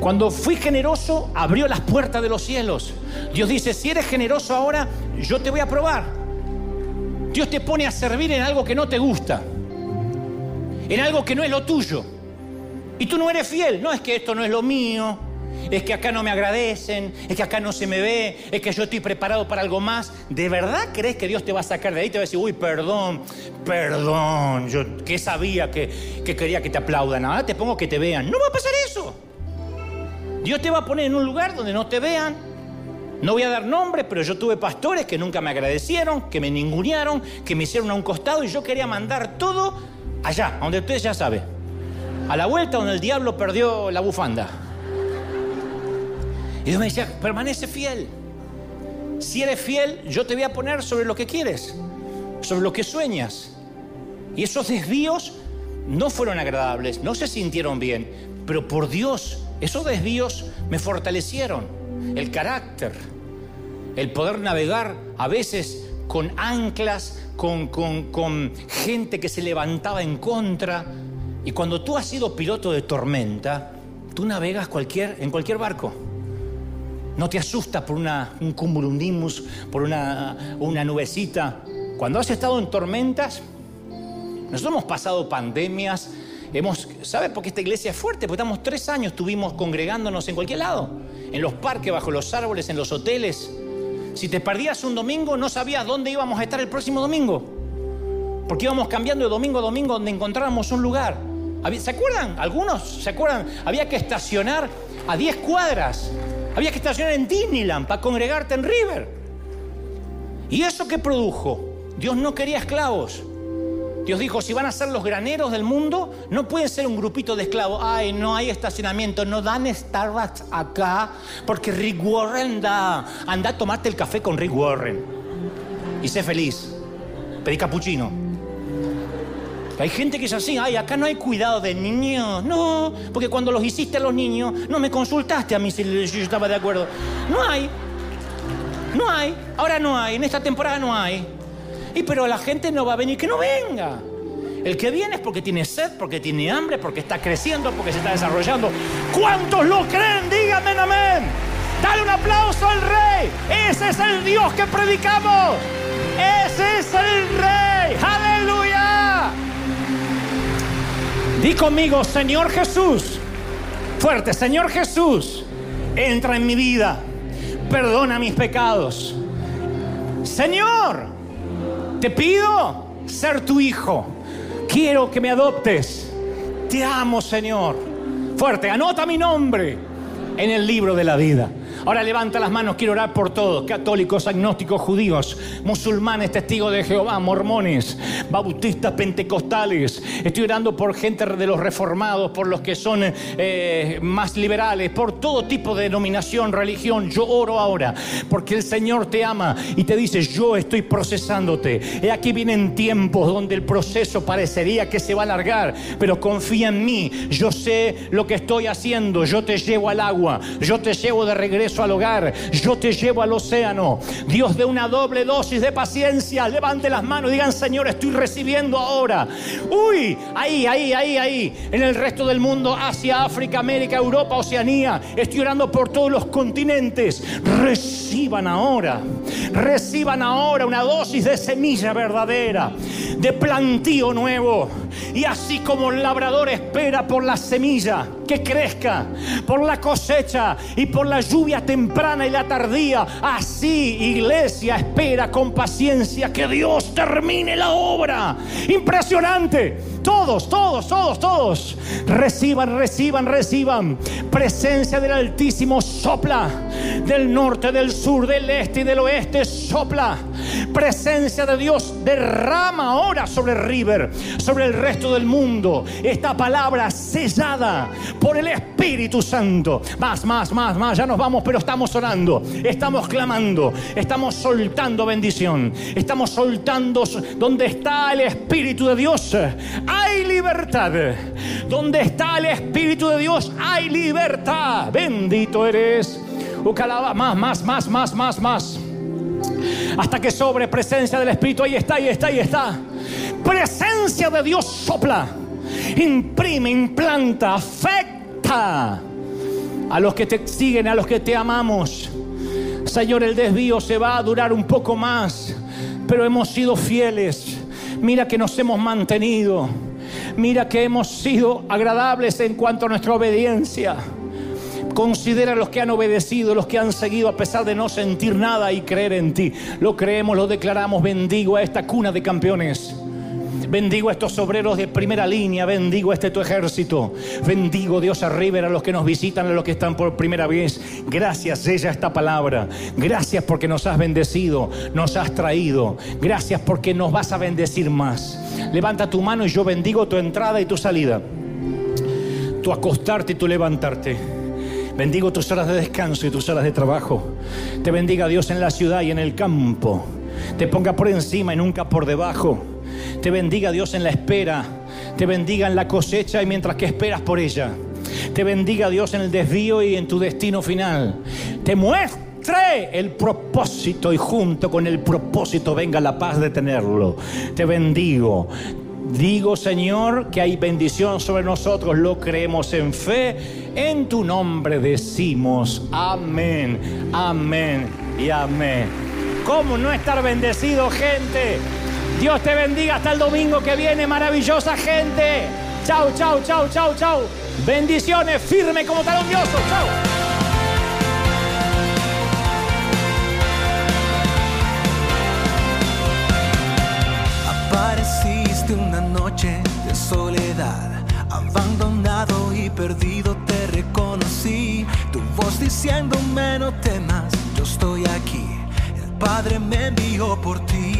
Cuando fui generoso, abrió las puertas de los cielos. Dios dice, si eres generoso ahora, yo te voy a probar. Dios te pone a servir en algo que no te gusta, en algo que no es lo tuyo. Y tú no eres fiel. No es que esto no es lo mío, es que acá no me agradecen, es que acá no se me ve, es que yo estoy preparado para algo más. ¿De verdad crees que Dios te va a sacar de ahí? Te va a decir, uy, perdón, perdón, yo que sabía que, que quería que te aplaudan. Ahora te pongo que te vean. No va a pasar eso. Dios te va a poner en un lugar donde no te vean, no voy a dar nombres, pero yo tuve pastores que nunca me agradecieron, que me ningunearon, que me hicieron a un costado y yo quería mandar todo allá, donde ustedes ya saben. A la vuelta donde el diablo perdió la bufanda. Y Dios me decía, permanece fiel. Si eres fiel, yo te voy a poner sobre lo que quieres, sobre lo que sueñas. Y esos desvíos no fueron agradables, no se sintieron bien, pero por Dios, esos desvíos me fortalecieron el carácter, el poder navegar a veces con anclas, con, con, gente que se levantaba en contra. Y cuando tú has sido piloto de tormenta, tú navegas cualquier, en cualquier barco. No te asustas por una, un cumulonimbus, por una, una nubecita. Cuando has estado en tormentas, nosotros hemos pasado pandemias, hemos, ¿sabes por qué esta iglesia es fuerte? Porque estamos tres años, estuvimos congregándonos en cualquier lado en los parques, bajo los árboles, en los hoteles. Si te perdías un domingo, no sabías dónde íbamos a estar el próximo domingo. Porque íbamos cambiando de domingo a domingo donde encontráramos un lugar. ¿Se acuerdan? ¿Algunos se acuerdan? Había que estacionar a 10 cuadras. Había que estacionar en Disneyland para congregarte en River. ¿Y eso qué produjo? Dios no quería esclavos. Dios dijo, si van a ser los graneros del mundo, no pueden ser un grupito de esclavos. Ay, no hay estacionamiento, no dan Starbucks acá, porque Rick Warren da... Anda a tomarte el café con Rick Warren. Y sé feliz. Pedí capuchino. Hay gente que es así, ay, acá no hay cuidado de niños. No, porque cuando los hiciste a los niños, no me consultaste a mí si yo estaba de acuerdo. No hay. No hay. Ahora no hay. En esta temporada no hay. Y pero la gente no va a venir, que no venga. El que viene es porque tiene sed, porque tiene hambre, porque está creciendo, porque se está desarrollando. ¿Cuántos lo creen? Díganme amén. Dale un aplauso al rey. Ese es el Dios que predicamos. Ese es el rey. Aleluya. Di conmigo, Señor Jesús. Fuerte, Señor Jesús. Entra en mi vida. Perdona mis pecados. Señor te pido ser tu hijo. Quiero que me adoptes. Te amo, Señor. Fuerte, anota mi nombre en el libro de la vida. Ahora levanta las manos, quiero orar por todos, católicos, agnósticos, judíos, musulmanes, testigos de Jehová, mormones, bautistas, pentecostales. Estoy orando por gente de los reformados, por los que son eh, más liberales, por todo tipo de denominación, religión. Yo oro ahora porque el Señor te ama y te dice, yo estoy procesándote. Y aquí vienen tiempos donde el proceso parecería que se va a alargar, pero confía en mí. Yo sé lo que estoy haciendo. Yo te llevo al agua, yo te llevo de regreso al hogar, yo te llevo al océano. Dios de una doble dosis de paciencia, levante las manos digan, Señor, estoy recibiendo ahora. Uy, ahí, ahí, ahí, ahí, en el resto del mundo, Asia, África, América, Europa, Oceanía, estoy orando por todos los continentes. Reciban ahora, reciban ahora una dosis de semilla verdadera, de plantío nuevo. Y así como el labrador espera por la semilla que crezca, por la cosecha y por la lluvia temprana y la tardía. Así, iglesia, espera con paciencia que Dios termine la obra. Impresionante. Todos, todos, todos, todos. Reciban, reciban, reciban. Presencia del Altísimo sopla. Del norte, del sur, del este y del oeste sopla. Presencia de Dios derrama ahora sobre River, sobre el resto del mundo. Esta palabra sellada por el Espíritu Santo. Más, más, más, más. Ya nos vamos, pero estamos orando. Estamos clamando. Estamos soltando bendición. Estamos soltando donde está el Espíritu de Dios hay libertad. Donde está el Espíritu de Dios hay libertad. Bendito eres. Más, más, más, más, más, más. Hasta que sobre presencia del Espíritu. Ahí está, ahí está, ahí está. Presencia de Dios sopla. Imprime, implanta, afecta a los que te siguen, a los que te amamos. Señor, el desvío se va a durar un poco más, pero hemos sido fieles. Mira que nos hemos mantenido. Mira que hemos sido agradables en cuanto a nuestra obediencia. Considera los que han obedecido, los que han seguido a pesar de no sentir nada y creer en ti. Lo creemos, lo declaramos. Bendigo a esta cuna de campeones. Bendigo a estos obreros de primera línea. Bendigo a este tu ejército. Bendigo, Dios, arriba a los que nos visitan, a los que están por primera vez. Gracias, ella, esta palabra. Gracias porque nos has bendecido, nos has traído. Gracias porque nos vas a bendecir más. Levanta tu mano y yo bendigo tu entrada y tu salida. Tu acostarte y tu levantarte. Bendigo tus horas de descanso y tus horas de trabajo. Te bendiga Dios en la ciudad y en el campo. Te ponga por encima y nunca por debajo. Te bendiga Dios en la espera. Te bendiga en la cosecha y mientras que esperas por ella. Te bendiga Dios en el desvío y en tu destino final. Te muestre el propósito y junto con el propósito venga la paz de tenerlo. Te bendigo. Digo, Señor, que hay bendición sobre nosotros, lo creemos en fe. En tu nombre decimos amén, amén y amén. ¿Cómo no estar bendecido, gente? Dios te bendiga hasta el domingo que viene, maravillosa gente. Chau, chau, chau, chau, chau. Bendiciones, firme como talón de oso. Chau. Apareciste una noche de soledad, abandonado y perdido te reconocí. Tu voz diciéndome no temas, yo estoy aquí. El Padre me envió por ti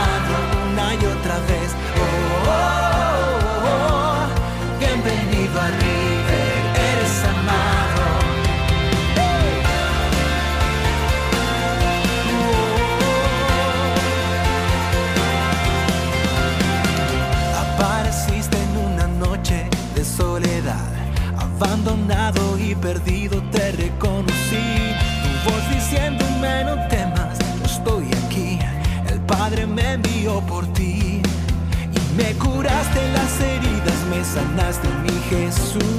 por ti y me curaste las heridas, me sanaste mi Jesús.